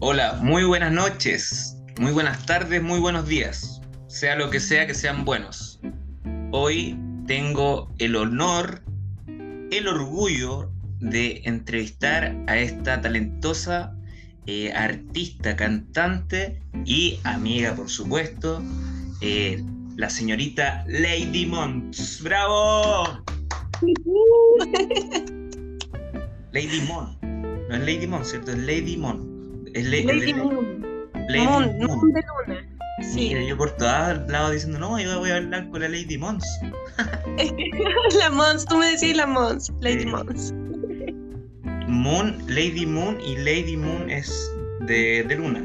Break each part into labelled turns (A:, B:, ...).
A: Hola, muy buenas noches, muy buenas tardes, muy buenos días, sea lo que sea que sean buenos. Hoy tengo el honor, el orgullo de entrevistar a esta talentosa eh, artista, cantante y amiga, por supuesto, eh, la señorita Lady Mons. ¡Bravo! Lady Mon. No es Lady Mon, ¿cierto? Es Lady Mon. Es
B: Lady Moon.
A: Lady
B: Moon, de luna. Sí.
A: Mira, yo por todos lados diciendo, no, yo voy a hablar con la Lady Mons.
B: la Mons, tú me decís la Mons. Lady
A: Sí.
B: Mons.
A: Moon, Lady Moon y Lady Moon es de, de luna.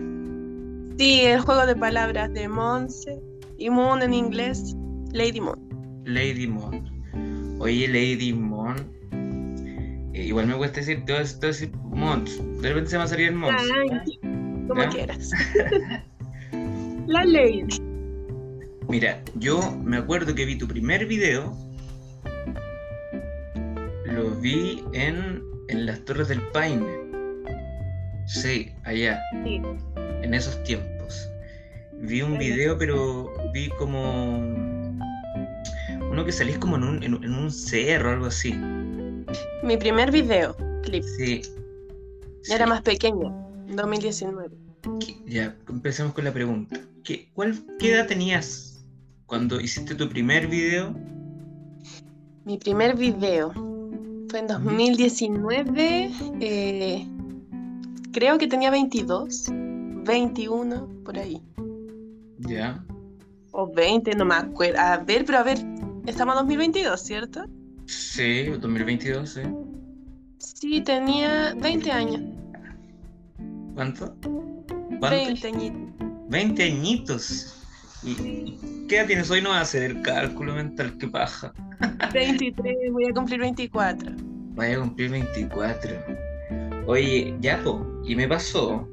B: Sí, el juego de palabras de Monse y Moon en inglés, Lady Moon.
A: Lady Moon. Oye, Lady Moon. Igual me cuesta decir, te voy a decir Mons. De repente se me va a salir el Mons.
B: Ay, como quieras. la Lady.
A: Mira, yo me acuerdo que vi tu primer video. Lo vi en, en las Torres del Paine. Sí, allá,
B: Sí.
A: en esos tiempos. Vi un video, pero vi como. Uno que salís como en un, en, en un cerro, algo así.
B: Mi primer video, clip.
A: Sí.
B: Era
A: Sí.
B: más pequeño, 2019.
A: ¿Qué- Ya, empecemos con la pregunta. ¿Qué, cuál, ¿Qué edad tenías cuando hiciste tu primer video?
B: Mi primer video fue en 2019. eh, creo que tenía 22, 21, por ahí.
A: Ya.
B: O 20, no me acuerdo. A ver, pero a ver, estamos en 2022, ¿cierto?
A: Sí, 2022, sí.
B: Sí, tenía 20 años.
A: ¿Cuánto? ¿Cuánto?
B: 20 añitos.
A: 20 añitos. ¿Y qué edad tienes hoy? No va a hacer el cálculo mental, qué paja.
B: 23, voy a cumplir 24.
A: Vaya a cumplir 24. Oye, ya, po, y me pasó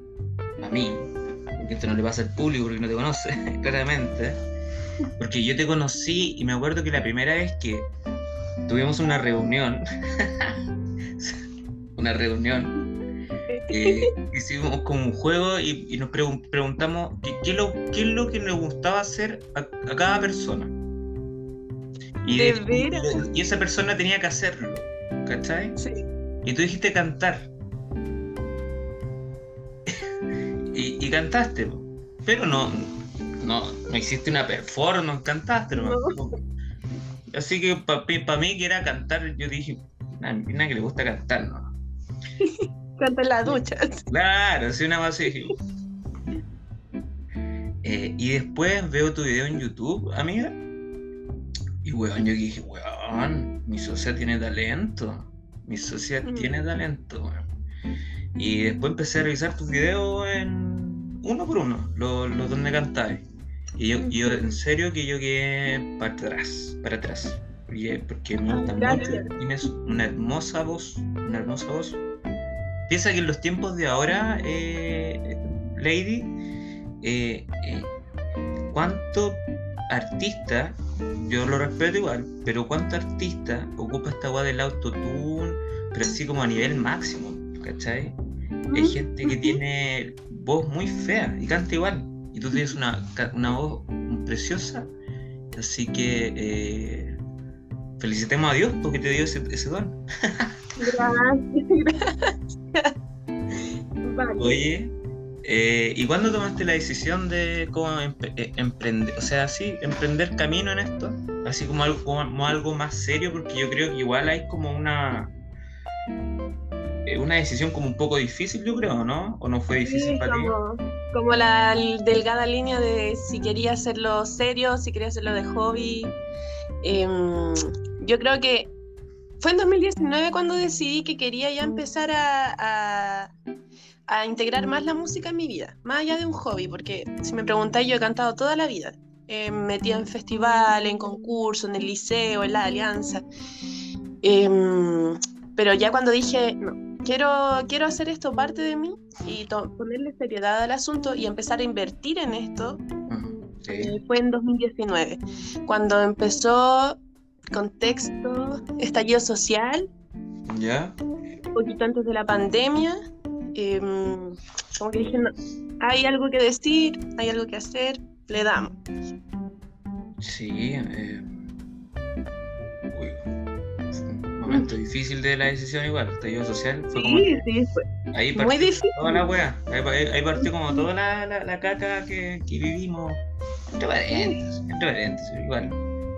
A: a mí, porque esto no le pasa al público porque no te conoce, claramente. Porque yo te conocí y me acuerdo que la primera vez que tuvimos una reunión, una reunión, eh, hicimos como un juego y, y nos pregun- preguntamos qué, qué lo- qué es lo que nos gustaba hacer a, a cada persona. Y,
B: ¿De veras?
A: y esa persona tenía que hacerlo, ¿cachai?
B: Sí.
A: Y tú dijiste cantar. y, y cantaste, pero no, no, no hiciste una performance, cantaste nomás. Así que para mí que era cantar, yo dije, a mí que le gusta cantar, ¿no?
B: Canta en la ducha.
A: Claro, así una base dije. Eh, y después veo tu video en YouTube, amiga. Y weón, yo dije, weón, mi socia tiene talento. Mi socia
B: Mm.
A: tiene talento, weón. Y después empecé a revisar tus videos en uno por uno, los, los donde cantabas. Y yo, yo, en serio que yo quedé para atrás, para atrás. Porque, me gusta mucho. Tienes una hermosa voz, una hermosa voz. Piensa que en los tiempos de ahora, eh, Lady, eh, eh, ¿cuánto artista, yo lo respeto igual, pero cuánto artista ocupa esta weá del autotune, pero así como a nivel máximo, ¿cachai? Hay gente que tiene voz muy fea y canta igual, y tú tienes una, una voz preciosa, así que eh, felicitemos a Dios porque te dio ese, ese don.
B: Gracias, gracias. Vale.
A: Oye, eh, ¿y cuándo tomaste la decisión de cómo empe- eh, emprender, o sea, sí, emprender camino en esto? Así como algo, como algo más serio, porque yo creo que igual hay como una una decisión como un poco difícil, yo creo, ¿no? ¿O no fue difícil
B: Sí,
A: para ti?
B: Como, la delgada línea de si quería hacerlo serio, si quería hacerlo de hobby. Em, yo creo que fue en 2019 cuando decidí que quería ya empezar a, integrar más la música en mi vida, más allá de un hobby, porque si me preguntáis, yo he cantado toda la vida. Eh, metida en festivales, en concursos, en el liceo, en la alianza. Em, pero ya cuando dije, no, quiero, quiero hacer esto parte de mí y ponerle seriedad al asunto y empezar a invertir en esto,
A: sí.
B: eh, fue en 2019, cuando empezó contexto, estallido social,
A: ¿Ya?
B: un poquito antes de la pandemia, em, como que dije, no, hay algo que decir, hay algo que hacer, le damos.
A: Sí, eh, uy, momento difícil de la decisión igual, el estallido social fue como
B: Sí, sí, fue
A: ahí
B: muy
A: partió
B: difícil.
A: toda la wea, ahí, partió como toda la, la, la caca que, que vivimos, entre paréntesis, entre paréntesis, igual,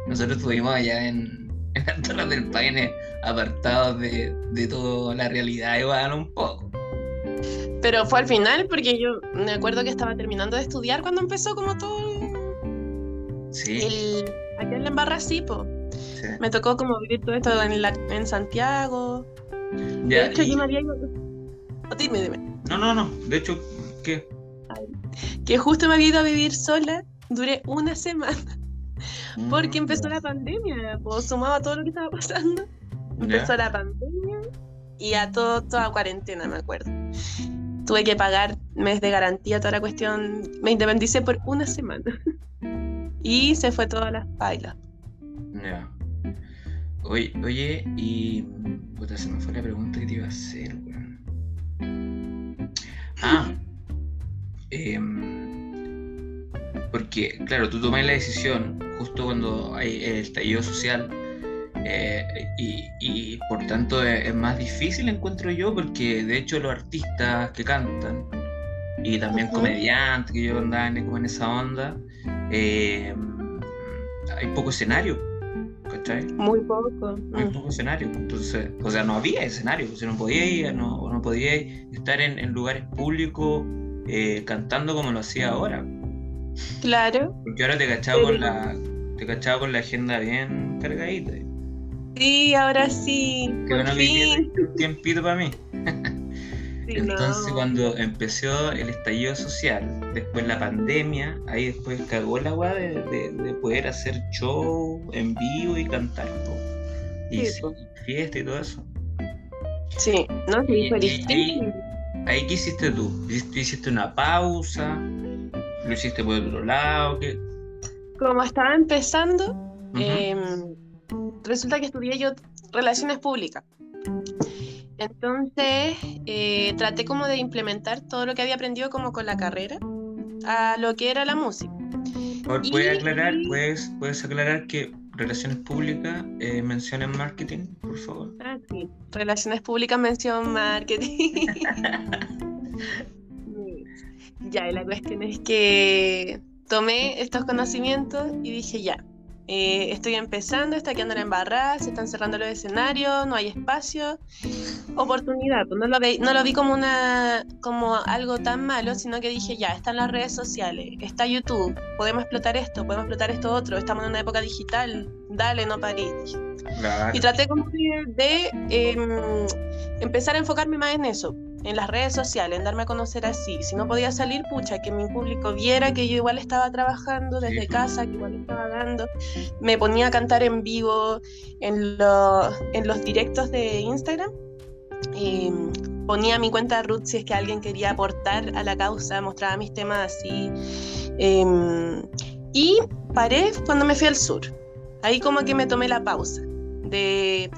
A: nosotros estuvimos allá en, en las Torres del Paine apartados de, de toda la realidad igual un poco.
B: Pero fue al final porque yo me acuerdo que estaba terminando de estudiar cuando empezó como todo
A: Sí,
B: el... La embarra sí, po.
A: Sí.
B: Me tocó como vivir todo esto en, la, en Santiago. De hecho,
A: y-
B: yo me había ido... Oh, dime, dime.
A: No, no, no, de hecho, ¿qué?
B: Que justo me había ido a vivir sola. Duré una semana porque
A: Mm,
B: empezó la pandemia. Pues sumaba todo lo que estaba pasando.
A: ya.
B: Empezó la pandemia y a todo, toda cuarentena, me acuerdo. Tuve que pagar mes de garantía, toda la cuestión. Me independicé por una semana. Y se fue todas las bailas.
A: Ya. Oye, oye, y. Puta, se me fue la pregunta que te iba a hacer, weón. Ah. em, porque, claro, tú tomas la decisión justo cuando hay el estallido social. eh, y, y por tanto es, es más difícil, encuentro yo, porque de hecho los artistas que cantan y también comediantes que yo andaba en esa onda, eh, hay poco escenario, ¿cachai?
B: Muy poco.
A: Hay
B: Mm.
A: poco escenario. Entonces, o sea, no había escenario, o sea, no podía ir, no, no podía estar en, en lugares públicos eh, cantando como lo hacía ahora.
B: Claro.
A: Porque ahora te cachaba con la, te cachaba con la agenda bien cargadita.
B: Sí, ahora sí.
A: Que que
B: fin.
A: un tiempito para mí. Entonces
B: no.
A: cuando empezó el estallido social, después la pandemia, ahí después cagó la weá de, de- de poder hacer show en vivo y cantar. po. Y
B: Sí,
A: fiesta y todo eso.
B: Sí, no, sí,
A: Y-
B: difícil.
A: Ahí qué hiciste tú? ¿Hiciste, una pausa? ¿Lo hiciste por otro lado? ¿Qué?
B: Como estaba empezando, em, resulta que estudié yo relaciones públicas. Entonces, eh, traté como de implementar todo lo que había aprendido como con la carrera a lo que era la música.
A: Por- ¿Puedes
B: y-
A: aclarar, puedes, puedes aclarar que relaciones públicas eh, mencionan marketing, por favor?
B: Ah, sí. Relaciones públicas, mención marketing. ya, y la cuestión es que tomé estos conocimientos y dije ya. Eh, estoy empezando, está quedando la embarrada, se están cerrando los escenarios, no hay espacio, oportunidad. pues, No lo, vi, no lo vi como una como algo tan malo, sino que dije ya, están las redes sociales, está YouTube, podemos explotar esto, podemos explotar esto otro, estamos en una época digital, dale, no dije.
A: Claro.
B: Y traté como de, de, em, empezar a enfocarme más en eso, en las redes sociales, en darme a conocer así. Si no podía salir, pucha, que mi público viera que yo igual estaba trabajando desde casa, que igual estaba dando. Me ponía a cantar en vivo en, lo- en los directos de Instagram. Y ponía mi cuenta root si es que alguien quería aportar a la causa, mostraba mis temas así. Em, y paré cuando me fui al sur. Ahí como que me tomé la pausa de,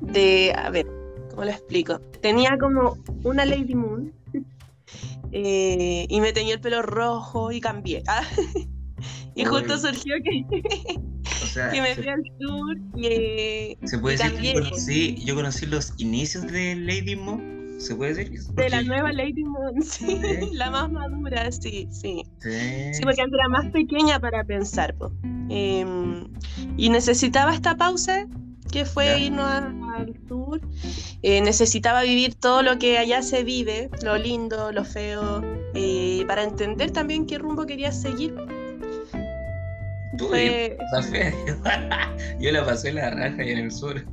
B: de a ver, ¿cómo lo explico? Tenía como una Lady Moon eh, y me tenía el pelo rojo y cambié. Ah, y justo
A: Uy.
B: surgió que,
A: O sea,
B: que me
A: se-
B: fui al sur y, eh,
A: Se puede
B: Y
A: decir que yo conocí, yo conocí los inicios de Lady Mo. ¿Se puede decir?
B: de la nueva Lady Moon, sí, la más madura, sí, sí.
A: Sí.
B: Sí, porque antes era más pequeña para pensar. Em, y necesitaba esta pausa, que fue irnos al sur. Eh, necesitaba vivir todo lo que allá se vive, lo lindo, lo feo, eh, para entender también qué rumbo quería seguir. Fue-
A: yo, la pasé la raja allá en el sur.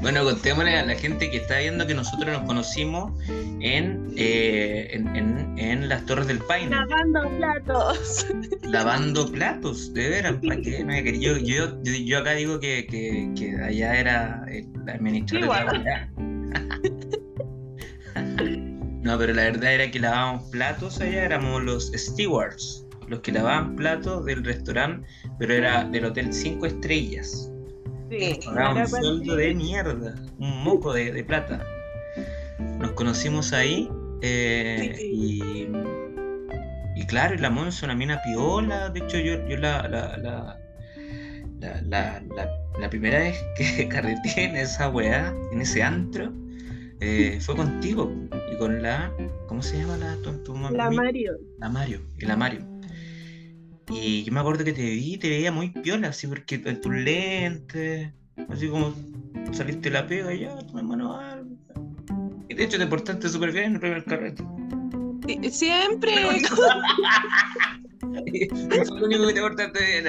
A: Bueno, contémosle a la gente que está viendo que nosotros nos conocimos en, eh, en, en- en las Torres del Paine,
B: lavando platos.
A: lavando platos, de veras. yo, yo, yo, acá digo que, que, que allá era el administrador de la
B: Igual.
A: weá. No, pero la verdad era que lavábamos platos allá, éramos los stewards, los que lavaban platos del restaurante, pero era del hotel 5 estrellas.
B: Sí,
A: Pagaba un sueldo de mierda, un moco de, de plata. Nos conocimos ahí Eh, y, y claro, la Monza, una mina piola. De hecho, yo, yo la, la, la, la, la primera vez que carreteé en esa weá, en ese antro, eh, fue contigo y con la. ¿Cómo se llama la tu,
B: La Mario.
A: La Mario, y la Mario. Y yo me acuerdo que te vi, te veía muy piola, así porque en tus lentes, así como saliste la pega y ya, tu hermano algo. Y de hecho te portaste súper bien en el primer carrete.
B: Siempre.
A: Fue lo único que te portaste bien.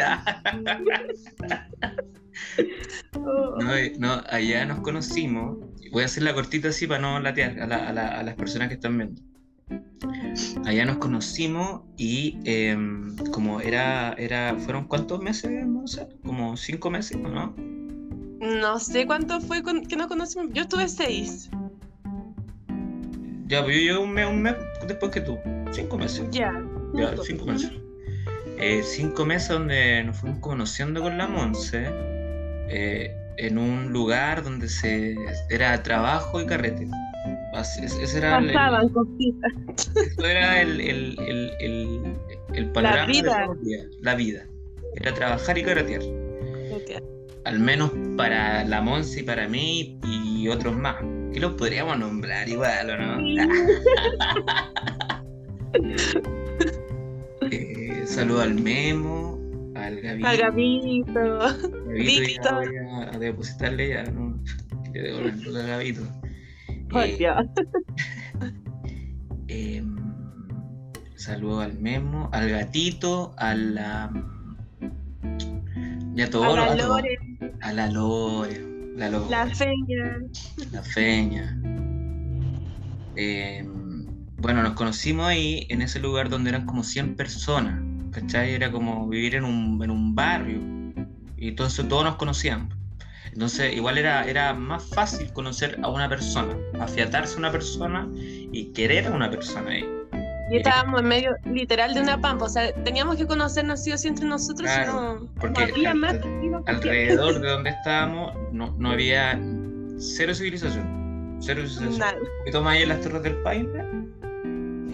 A: Oh. No, no, allá nos conocimos. Voy a hacer la cortita así para no latear a, las personas que están viendo. Allá nos conocimos y em, como era, era, ¿fueron cuántos meses, Como cinco meses, ¿no?
B: No sé cuánto fue que nos conocimos. Yo estuve seis.
A: Ya, pues yo llegué un mes, un mes después que tú. Cinco meses.
B: Ya.
A: Ya, cinco meses. Eh, cinco meses donde nos fuimos conociendo con la Monse eh, en un lugar donde se era trabajo y carrete. Ese era
B: Pasaban
A: el,
B: cositas.
A: Eso era el, el, el, el panorama la vida. De la vida. Era trabajar y carretear. Al menos para la Monse y para mí y otros más. Que los podríamos nombrar igual, ¿o no? eh, saludo al Memo, al Gavito.
B: Al Gavito.
A: Víctor. a, depositarle ya, ¿no? Le devuelven al Gavito. Eh, em, saludo al Memo, al gatito, a la. Ya todo.
B: A la Lore.
A: A la Lore. La, Lore.
B: la Feña.
A: La Feña. Eh, bueno, nos conocimos ahí en ese lugar donde eran como 100 personas, ¿cachai? Era como vivir en un, en un barrio y entonces todos nos conocían. Entonces igual era, era más fácil conocer a una persona, afiatarse a una persona y querer a una persona ahí.
B: Y estábamos en medio literal de una pampa, o sea, teníamos que conocernos sí o sí entre nosotros,
A: no, porque había más alrededor de donde estábamos no, no había cero civilización, cero civilización. Y toma ahí las Torres del Paine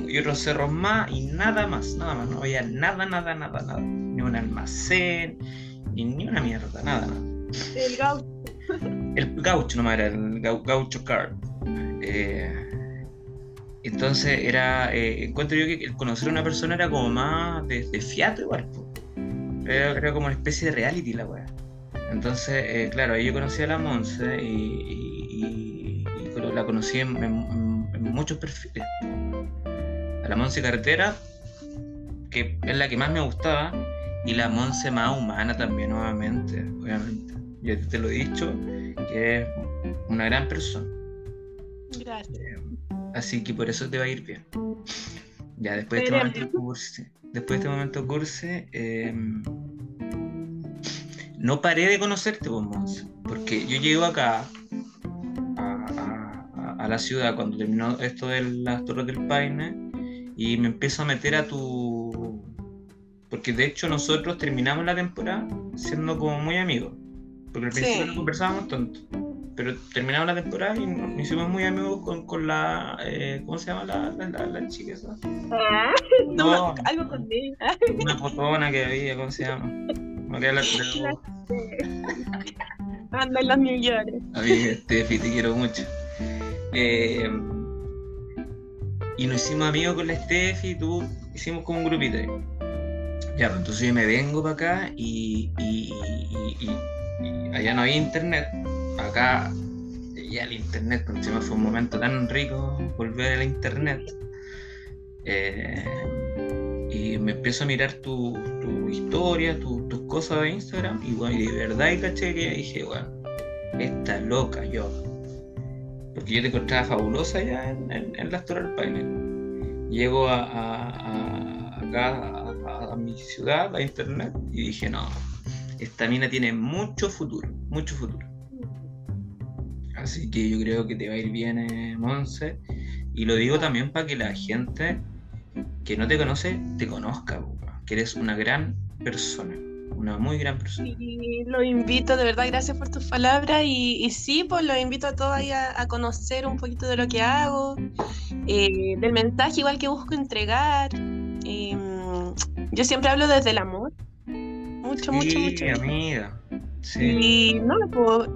A: y otros cerros más y nada más, nada más, no había nada, nada, nada, nada, ni un almacén, ni, ni una mierda, nada, nada.
B: El gaucho.
A: El gaucho nomás era, el gaucho card. Eh, entonces era, eh, encuentro yo que conocer a una persona era como más de, fiato igual. Era, como una especie de reality la weá. Entonces, eh, claro, ahí yo conocí a la Monse y, la conocí en muchos perfiles la Monse Carretera, que es la que más me gustaba, y la Monse más humana también, nuevamente, obviamente. Ya te lo he dicho, que es una gran persona.
B: Gracias. Eh,
A: así que por eso te va a ir bien. Ya, después de este momento curse, después de este momento curse, em, no paré de conocerte, vos, Monse, porque yo llego acá a, a, la ciudad cuando terminó esto de las Torres del Paine y me empiezo a meter a tu... Porque de hecho nosotros terminamos la temporada siendo como muy amigos. Porque al principio no conversábamos tanto. Pero terminamos la temporada y nos hicimos muy amigos con, con la... Eh, ¿Cómo se llama la, la, la, chica esa?
B: Ah, no, algo con ella.
A: Una fotona que había, ¿cómo se llama? María la,
B: Anda en los York.
A: A mí, Steffi, te quiero mucho. Eh, y nos hicimos amigos con la Steffi y tú hicimos como un grupito ahí. Ya, pues entonces yo me vengo para acá y, allá no había internet. Acá ya el internet, porque encima fue un momento tan rico volver al internet. Eh, y me empiezo a mirar tu, historia, tus cosas de Instagram, y, bueno, y de verdad, y caché que dije, bueno, esta loca yo porque yo te encontraba fabulosa ya en, en, las del Paine. Llego a, a, acá a, mi ciudad, a internet, y dije, no, esta mina tiene mucho futuro, mucho futuro. Así que yo creo que te va a ir bien, eh, Monse. Y lo digo también para que la gente que no te conoce te conozca, que eres una gran persona, una muy gran persona.
B: Y lo invito, de verdad, gracias por tus palabras. Y, sí, pues lo invito a todos a, a, conocer un poquito de lo que hago, eh, del mensaje igual que busco entregar. Em, yo siempre hablo desde el amor. Mucho, mucho, mucho.
A: amiga. Sí.
B: Y no, pues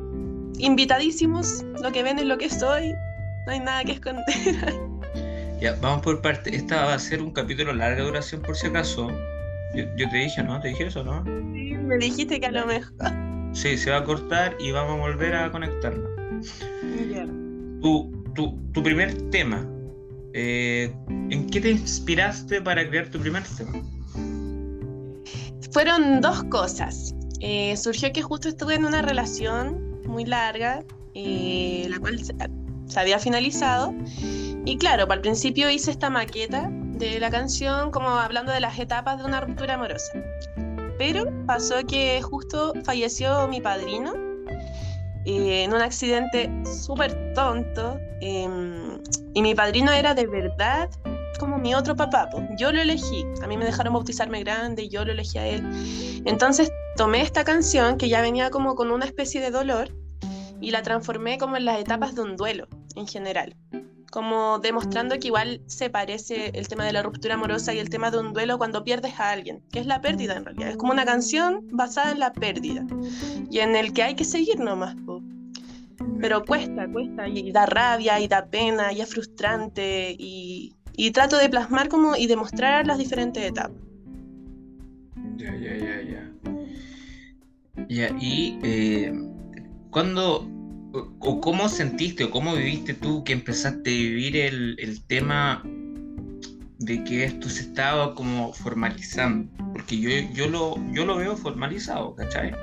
B: invitadísimos. Lo que ven es lo que soy. No hay nada que esconder.
A: Ya, vamos por parte. Esta va a ser un capítulo larga duración por si acaso. Yo, te dije, ¿no? ¿Te dije eso, no?
B: Sí, me dijiste que a lo mejor.
A: Sí, se va a cortar y vamos a volver a conectarnos. Tu, tu, primer tema. Eh, ¿En qué te inspiraste para crear tu primer tema?
B: Fueron dos cosas. Eh, surgió que justo estuve en una relación muy larga, eh, la cual se, había finalizado. Y claro, al principio hice esta maqueta de la canción como hablando de las etapas de una ruptura amorosa. Pero pasó que justo falleció mi padrino eh, en un accidente súper tonto. Em, y mi padrino era de verdad como mi otro papá. Yo lo elegí. A mí me dejaron bautizarme grande yo lo elegí a él. Entonces tomé esta canción que ya venía como con una especie de dolor y la transformé como en las etapas de un duelo en general como demostrando que igual se parece el tema de la ruptura amorosa y el tema de un duelo cuando pierdes a alguien, que es la pérdida en realidad. Es como una canción basada en la pérdida y en el que hay que seguir nomás. Pero cuesta, cuesta, y da rabia, y da pena, y es frustrante, y, y trato de plasmar como y demostrar las diferentes etapas.
A: Ya, ya, ya, ya. Ya, y eh, cuando o cómo sentiste o cómo viviste tú que empezaste a vivir el, tema de que esto se estaba como formalizando? Porque yo, yo, lo, yo lo veo formalizado, ¿cachai?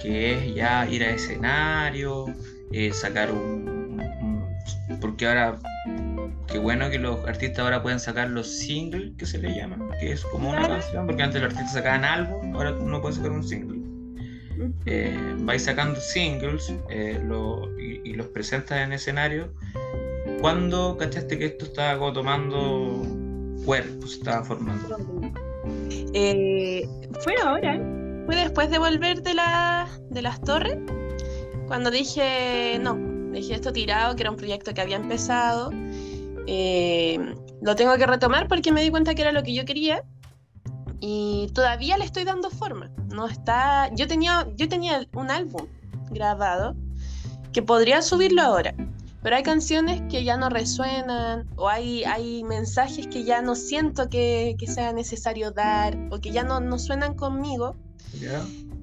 A: Que es ya ir a escenario, eh, sacar un, Porque ahora, qué bueno que los artistas ahora pueden sacar los singles que se le llaman, que es como una canción, porque antes los artistas sacaban algo, ahora uno puede sacar un single. Eh, vais sacando singles eh, y, los presentas en escenario, ¿cuándo cachaste que esto estaba tomando cuerpo, se estaba formando?
B: Eh, fue ahora, fue después de volver de, la, de las torres, cuando dije, no, dije esto tirado, que era un proyecto que había empezado, lo tengo que retomar porque me di cuenta que era lo que yo quería y todavía le estoy dando forma. No está, yo tenía, yo tenía un álbum grabado que podría subirlo ahora, pero hay canciones que ya no resuenan o hay, hay mensajes que ya no siento que, sea necesario dar o que ya no, no suenan conmigo.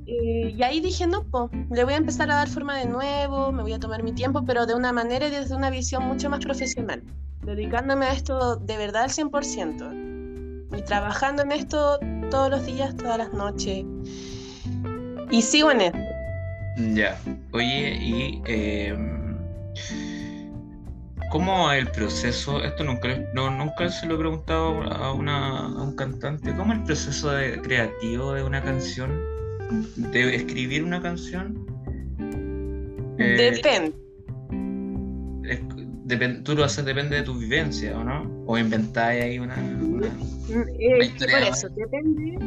B: Eh, y ahí dije, no, le voy a empezar a dar forma de nuevo, me voy a tomar mi tiempo, pero de una manera y desde una visión mucho más profesional, dedicándome a esto de verdad al 100% y trabajando en esto todos los días, todas las noches. Y sigo en esto.
A: Ya. Oye, y eh, ¿cómo el proceso? Esto nunca, no, nunca se lo he preguntado a, una, a un cantante. ¿Cómo el proceso de, creativo de una canción? ¿De escribir una canción?
B: Eh, Depende
A: tú lo haces depende de tu vivencia, ¿o no? O inventáis ahí una... una,
B: eh, por eso, depende,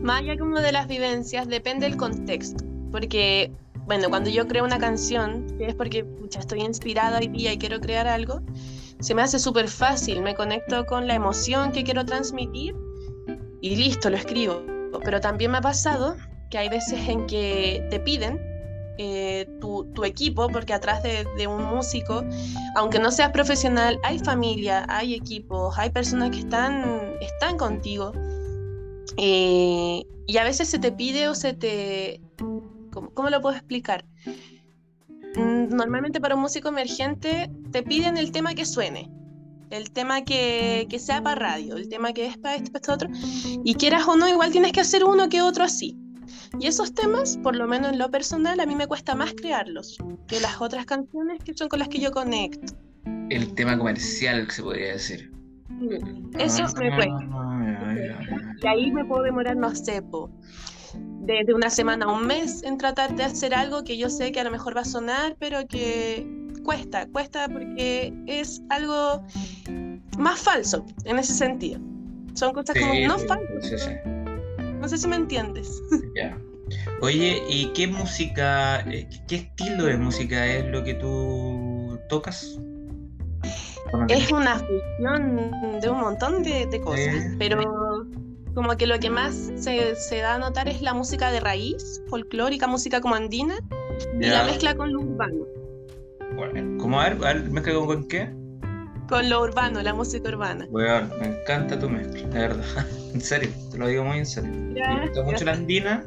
B: más allá como de las vivencias, depende del contexto. Porque, bueno, cuando yo creo una canción, es porque ya estoy inspirada hoy día y quiero crear algo, se me hace súper fácil, me conecto con la emoción que quiero transmitir y listo, lo escribo. Pero también me ha pasado que hay veces en que te piden eh, tu, equipo, porque atrás de, un músico, aunque no seas profesional, hay familia, hay equipos, hay personas que están, están contigo. Eh, y a veces se te pide o se te... ¿Cómo, lo puedo explicar? Normalmente para un músico emergente te piden el tema que suene, el tema que, que sea para radio, el tema que es para este, para este otro, y quieras o no, igual tienes que hacer uno que otro así. Y esos temas, por lo menos en lo personal, a mí me cuesta más crearlos que las otras canciones que son con las que yo conecto.
A: El tema comercial, se podría decir.
B: Eso me cuesta. Y ahí me puedo demorar, no sé, desde una semana a un mes en tratar de hacer algo que yo sé que a lo mejor va a sonar, pero que cuesta, cuesta porque es algo más falso en ese sentido. Son cosas como no falsas.
A: No
B: No sé si me entiendes.
A: Ya. Oye, ¿y qué música, eh, qué estilo de música es lo que tú tocas?
B: Es una fusión de un montón de, cosas, pero como que lo que más se, da a notar es la música de raíz, folclórica, música como andina, y la mezcla con lo urbano.
A: Bueno, ¿cómo a ver, mezcla con, qué?
B: Con lo urbano, la música urbana.
A: Bueno, me encanta tu mezcla, de verdad. en serio, te lo digo muy en serio. me gusta mucho la andina.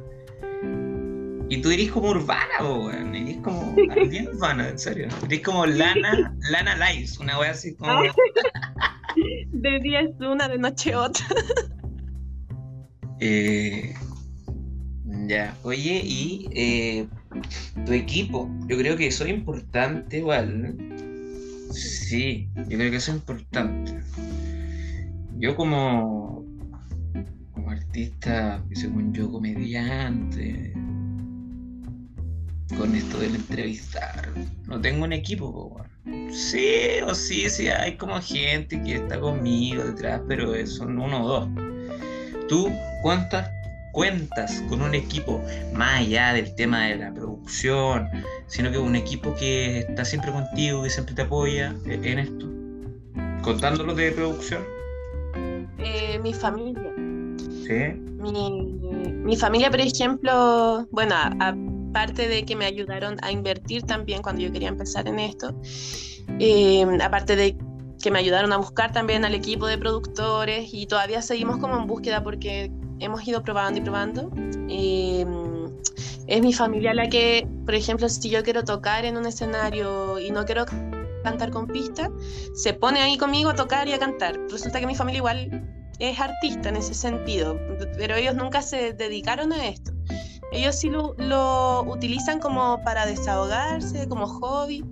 A: Y tú eres como urbana, weón. Eres como bien urbana, en serio. Eres como Lana, Lana Lives, una wea así como.
B: de día es una, de noche otra.
A: eh, ya, oye, y eh, tu equipo, yo creo que eso es importante igual. Sí, yo creo que eso es importante. Yo como, como artista, según yo, comediante, con esto del entrevistar, no tengo un equipo. Sí, o sí, sí, hay como gente que está conmigo detrás, pero son uno o dos. ¿Tú cuántas cuentas con un equipo más allá del tema de la producción, sino que un equipo que está siempre contigo, que siempre te apoya en esto? Contándolo de producción.
B: Eh, mi familia. ¿Sí? Mi, familia, por ejemplo, bueno, aparte de que me ayudaron a invertir también cuando yo quería empezar en esto, eh, aparte de que me ayudaron a buscar también al equipo de productores y todavía seguimos como en búsqueda porque hemos ido probando y probando. Eh, es mi familia la que, por ejemplo, si yo quiero tocar en un escenario y no quiero cantar con pista, se pone ahí conmigo a tocar y a cantar. Resulta que mi familia igual es artista en ese sentido, pero ellos nunca se dedicaron a esto. Ellos sí lo, lo utilizan como para desahogarse, como hobby.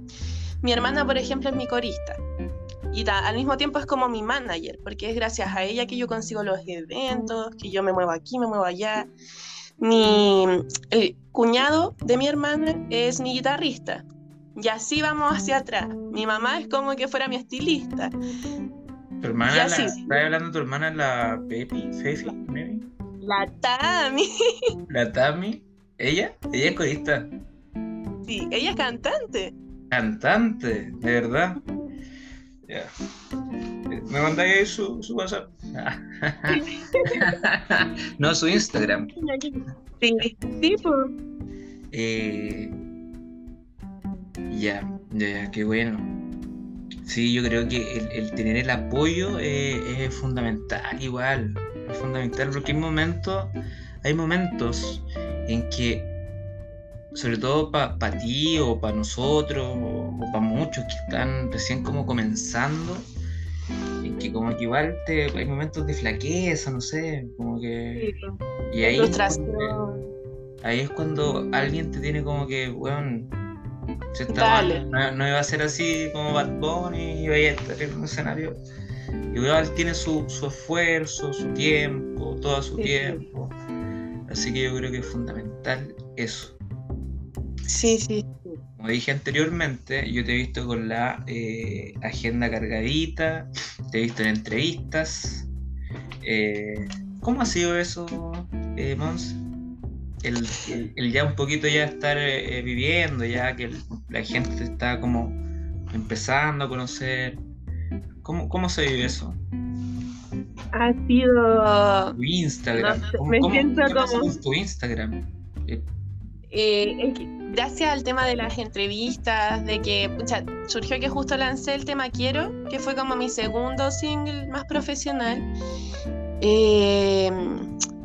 B: Mi hermana, por ejemplo, es mi corista y al mismo tiempo es como mi manager, porque es gracias a ella que yo consigo los eventos, que yo me muevo aquí, me muevo allá. Mi el cuñado de mi hermana es mi guitarrista. Y así vamos hacia atrás. Mi mamá es como que fuera mi estilista.
A: ¿Tu hermana? ¿Estás hablando de tu hermana, la Pepi? ¿Fefi?
B: La Tami.
A: ¿La Tami? ¿Ella? Ella es corista.
B: Sí, ella es cantante.
A: Cantante, de verdad. ¿Me mandáis su, su WhatsApp? no, su Instagram.
B: Sí, sí,
A: eh, ya, ya, qué bueno. Sí, yo creo que el, tener el apoyo es fundamental, igual. Es fundamental porque hay momentos, hay momentos en que sobre todo para ti o para nosotros o, para muchos que están recién como comenzando, en que como que igual te, hay momentos de flaqueza, no sé, como que... y ahí, ahí es cuando alguien te tiene como que, bueno, se está no, iba a ser así como Bad Bunny, iba a estar en un escenario. Igual tiene su, su esfuerzo, su tiempo, todo su tiempo. Así que yo creo que es fundamental eso.
B: Sí, sí.
A: Como dije anteriormente, yo te he visto con la eh, agenda cargadita, te he visto en entrevistas. Eh, ¿Cómo ha sido eso, eh, Mons? El, ya un poquito ya estar viviendo, ya que la gente está como empezando a conocer. ¿Cómo, cómo se vive eso?
B: Ha sido...
A: Tu Instagram.
B: me siento como...
A: tu Instagram?
B: Eh, gracias al tema de las entrevistas, de que surgió que justo lancé el tema Quiero, que fue como mi segundo single más profesional. Eh,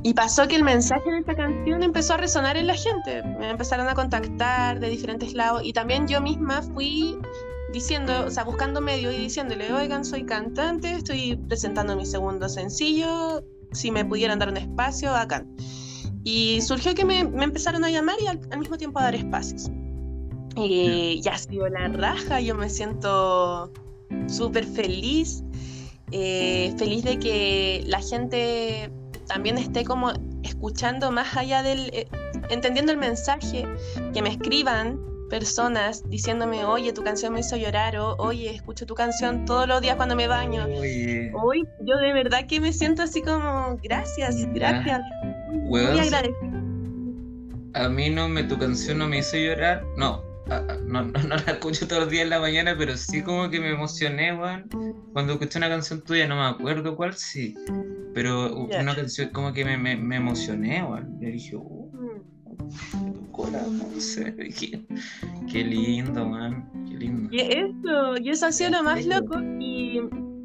B: y pasó que el mensaje de esta canción empezó a resonar en la gente. Me empezaron a contactar de diferentes lados y también yo misma fui diciendo, o sea, buscando medios y diciéndole, oigan, soy cantante, estoy presentando mi segundo sencillo, si me pudieran dar un espacio, acá. Y surgió que me, empezaron a llamar y al, mismo tiempo a dar espacios. Y ya ha sido la raja, yo me siento súper feliz, eh, feliz de que la gente también esté como escuchando más allá del, eh, entendiendo el mensaje, que me escriban personas diciéndome, oye, tu canción me hizo llorar, o oye, escucho tu canción todos los días cuando me baño. Hoy yo de verdad que me siento así como, gracias, gracias muy
A: a mí no me, tu canción no me hizo llorar. No, no, no, no la escucho todos los días en la mañana, pero sí como que me emocioné, weón. Cuando escuché una canción tuya, no me acuerdo cuál, sí. Pero una canción como que me, me, me emocioné, weón. Yo dije,
B: Mm.
A: Tu sé. Dije, qué lindo, man. Qué lindo.
B: Y eso, y eso ha sido lo más loco. Y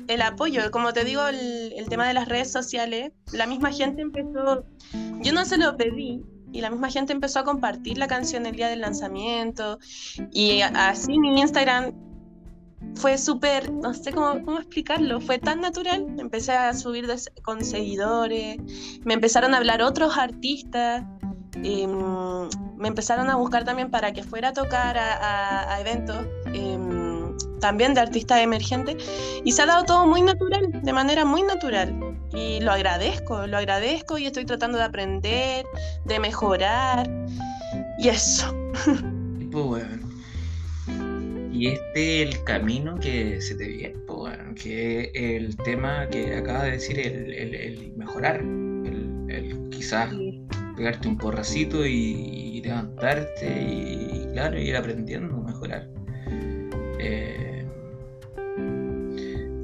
B: el apoyo, como te digo, el, el tema de las redes sociales, la misma gente empezó, yo no se lo pedí, y la misma gente empezó a compartir la canción el día del lanzamiento. Y así mi Instagram fue súper, no sé cómo, cómo explicarlo, fue tan natural. Empecé a subir con seguidores, me empezaron a hablar otros artistas. Em, me empezaron a buscar también para que fuera a tocar a, a- a eventos em, también de artistas emergentes y se ha dado todo muy natural, de manera muy natural y lo agradezco, lo agradezco y estoy tratando de aprender, de mejorar y eso.
A: Pues, weón. Y este el camino que se te viene, pues, weón, que el tema que acabas de decir, el, el- el mejorar, el, el quizás pegarte un porracito y, y levantarte y, claro, ir aprendiendo mejorar. Eh,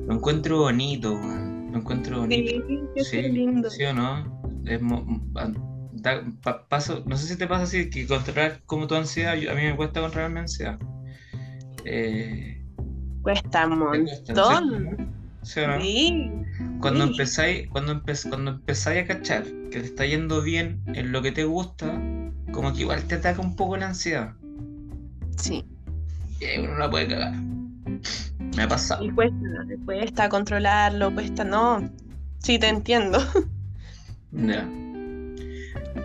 A: lo encuentro bonito, lo encuentro bonito.
B: Sí, lindo.
A: ¿sí o no? Es mo- a- da- pa- paso, no sé si te pasa así, que controlar como tu ansiedad, yo- a mí me cuesta controlar mi ansiedad. Eh,
B: Cuesta un
A: cuesta,
B: montón.
A: ¿sí o no?
B: Sí,
A: Cuando empezáis, cuando empe- cuando empezáis a cachar que te está yendo bien en lo que te gusta, como que igual te ataca un poco la ansiedad.
B: sí.
A: Y ahí uno la puede cagar. Me ha pasado.
B: Y cuesta, cuesta controlarlo, cuesta, no. Sí, te entiendo.
A: Ya.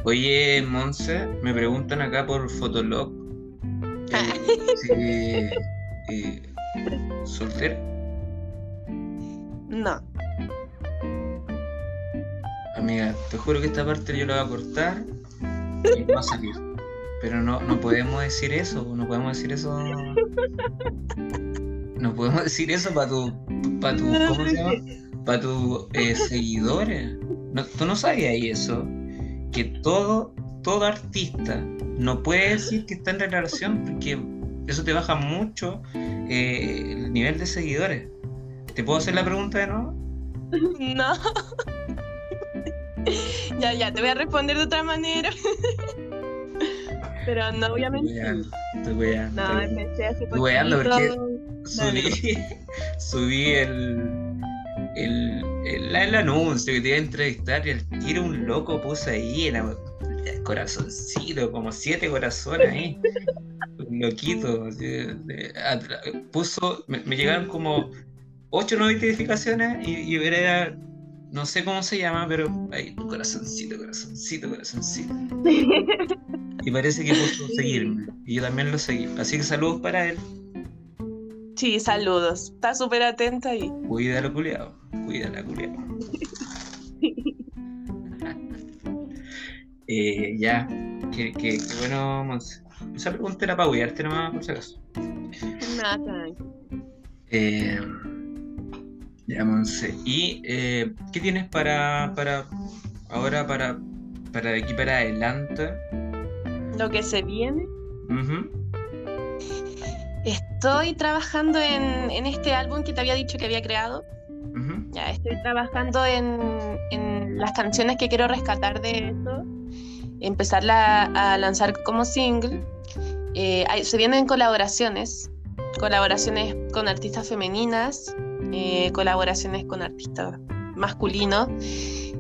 A: Oye, Monse, me preguntan acá por Fotolog. eh, si, eh, ¿Soltero?
B: No.
A: Amiga, te juro que esta parte yo la voy a cortar y no va a salir. Pero no, no podemos decir eso, no podemos decir eso. No podemos decir eso para tu, para tu, ¿cómo se llama? Para tus eh, seguidores. No, Tú no sabías eso, que todo, todo artista no puede decir que está en relación porque eso te baja mucho eh, el nivel de seguidores. ¿Te puedo hacer la pregunta de nuevo?
B: No. ya, ya, te voy a responder de otra manera. Pero no voy a
A: Estoy weando,
B: No, empecé hace
A: weando
B: poquito.
A: subí, subí el, el, el, el anuncio que te iba a entrevistar y el tiro un loco puso ahí el, el corazoncito, como siete corazones ahí. Un loquito. así, puso, me, me llegaron como ocho notificaciones y, y era, no sé cómo se llama, pero ahí, corazoncito, corazoncito, corazoncito. Y parece que puso seguirme. Y yo también lo seguí. Así que saludos para él.
B: Sí, saludos. Está súper atenta ahí.
A: Cuídalo, culiao. Cuídala, culiao. eh, ya. Qué, qué- qué bueno, Monse. Esa pregunta era para huearte nomás, por si acaso.
B: Nada.
A: Eh, ya, Monse. ¿Y eh, qué tienes para, para ahora, para, para de aquí para adelante?
B: Lo que se viene. Estoy trabajando en, en este álbum que te había dicho que había creado. Ya estoy trabajando en, en las canciones que quiero rescatar de eso, empezarla a lanzar como single. Eh, hay- se vienen colaboraciones, colaboraciones con artistas femeninas, eh, colaboraciones con artistas masculinos,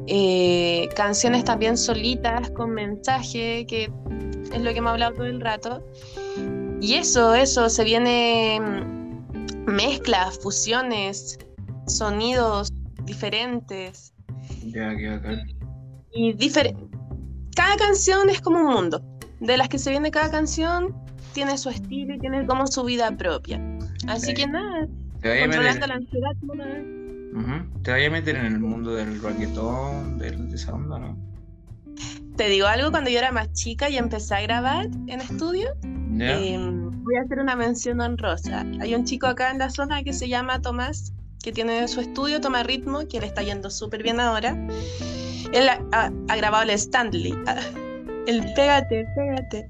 B: eh, canciones también solitas con mensaje, que es lo que me ha hablado todo el rato. Y eso, eso, se viene mm, mezclas, fusiones, sonidos diferentes y diferentes. Cada canción es como un mundo. De las que se viene cada canción, tiene su estilo y tiene como su vida propia. Así
A: Sí.
B: que nada,
A: Te vaya a meter-
B: controlando la ansiedad. como una vez.
A: Ujú. Te vaya a meter en el mundo del reggaetón, del, de esa onda, ¿no?
B: Te digo algo, cuando yo era más chica y empecé a grabar en estudio,
A: ¿Ya?
B: eh, voy a hacer una mención honrosa. Hay un chico acá en la zona que se llama Tomás, que tiene su estudio, toma ritmo, que le está yendo súper bien ahora. Él ha, grabado el Stanley. El Pégate, Pégate.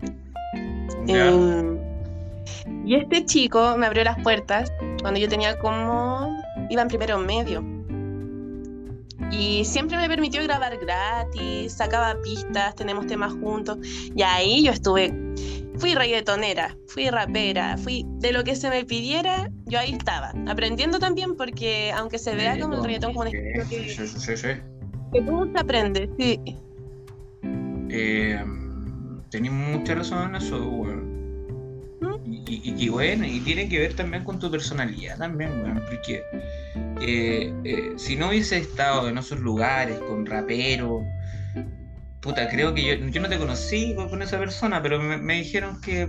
B: Em, y este chico me abrió las puertas cuando yo tenía como. iba en primero medio. Y siempre me permitió grabar gratis, sacaba pistas, tenemos temas juntos. Y ahí yo estuve fui reggaetonera, fui rapera, fui de lo que se me pidiera, yo ahí estaba. Aprendiendo también porque aunque se vea como el reggaetón como un estilo que, sí, sí, sí, que todo se aprende, sí.
A: Eh, Tenés mucha razón en eso. Y, y, bueno, y tiene que ver también con tu personalidad también, porque eh, eh, si no hubiese estado en esos lugares con raperos, puta, creo que yo, yo no te conocí con, esa persona, pero me, dijeron que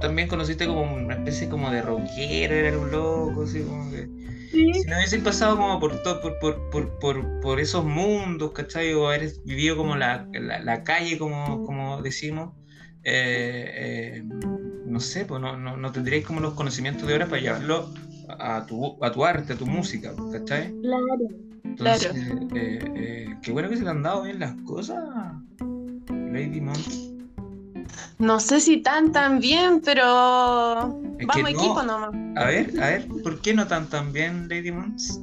A: también conociste como una especie como de rockero, era un loco, así como que... Si no hubiese pasado como por, todo, por, por, por, por, por esos mundos, ¿cachai? O haber vivido como la, la, calle, como, como decimos, eh, eh, no sé, pues no, no, no, tendríais como los conocimientos de ahora para llevarlo a tu, a tu arte, a tu música, ¿cachai?
B: Claro.
A: Entonces, eh, qué bueno que se le han dado bien las cosas. Lady Mons.
B: No sé si tan tan bien, pero vamos equipo nomás.
A: A ver, a ver, ¿por qué no tan tan bien, Lady Mons?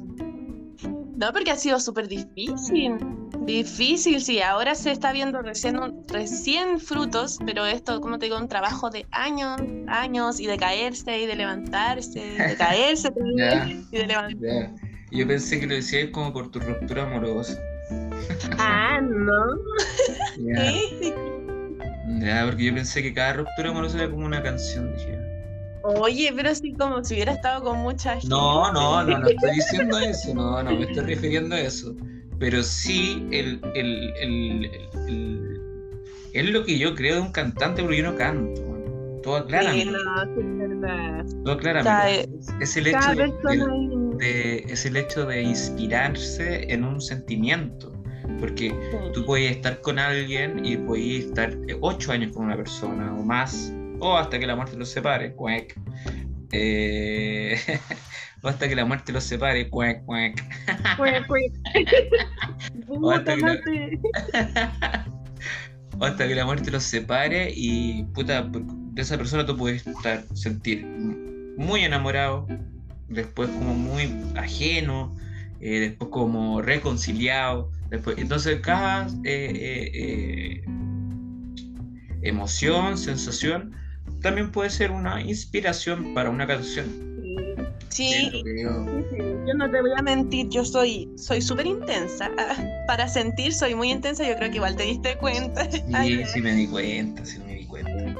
B: No, porque ha sido súper difícil. Difícil, sí. Ahora se está viendo recién, recién frutos, pero esto, como te digo, un trabajo de años, años, y de caerse, y de levantarse, de caerse y de levantarse.
A: Yo pensé que lo decías como por tu ruptura amorosa.
B: Ah, no.
A: Ya. porque yo pensé que cada ruptura amorosa era como una canción, dije.
B: Oye, pero sí como si hubiera estado con mucha gente.
A: No, no, no, no estoy diciendo eso, no, no me estoy refiriendo a eso. Pero sí, el, el, el, el es lo que yo creo de un cantante, pero yo no canto. Todo claramente. Sí, no, es verdad. Todo claramente. es, el hecho de, es el hecho de inspirarse en un sentimiento. Porque tú puedes estar con alguien y puedes estar ocho años con una persona o más, o hasta que la muerte los separe, cuec. Eh, o hasta que la muerte los separe, cuec, cuec. o, hasta que la... o hasta que la muerte los separe y puta, de esa persona tú puedes estar, sentir muy enamorado, después como muy ajeno, eh, después como reconciliado, después, entonces cada eh, eh, emoción, sensación, también puede ser una inspiración para una canción.
B: Sí, yo... no te voy a mentir, yo soy soy súper intensa. Para sentir soy muy intensa, yo creo que igual te diste cuenta.
A: Sí, sí me di cuenta, sí me di cuenta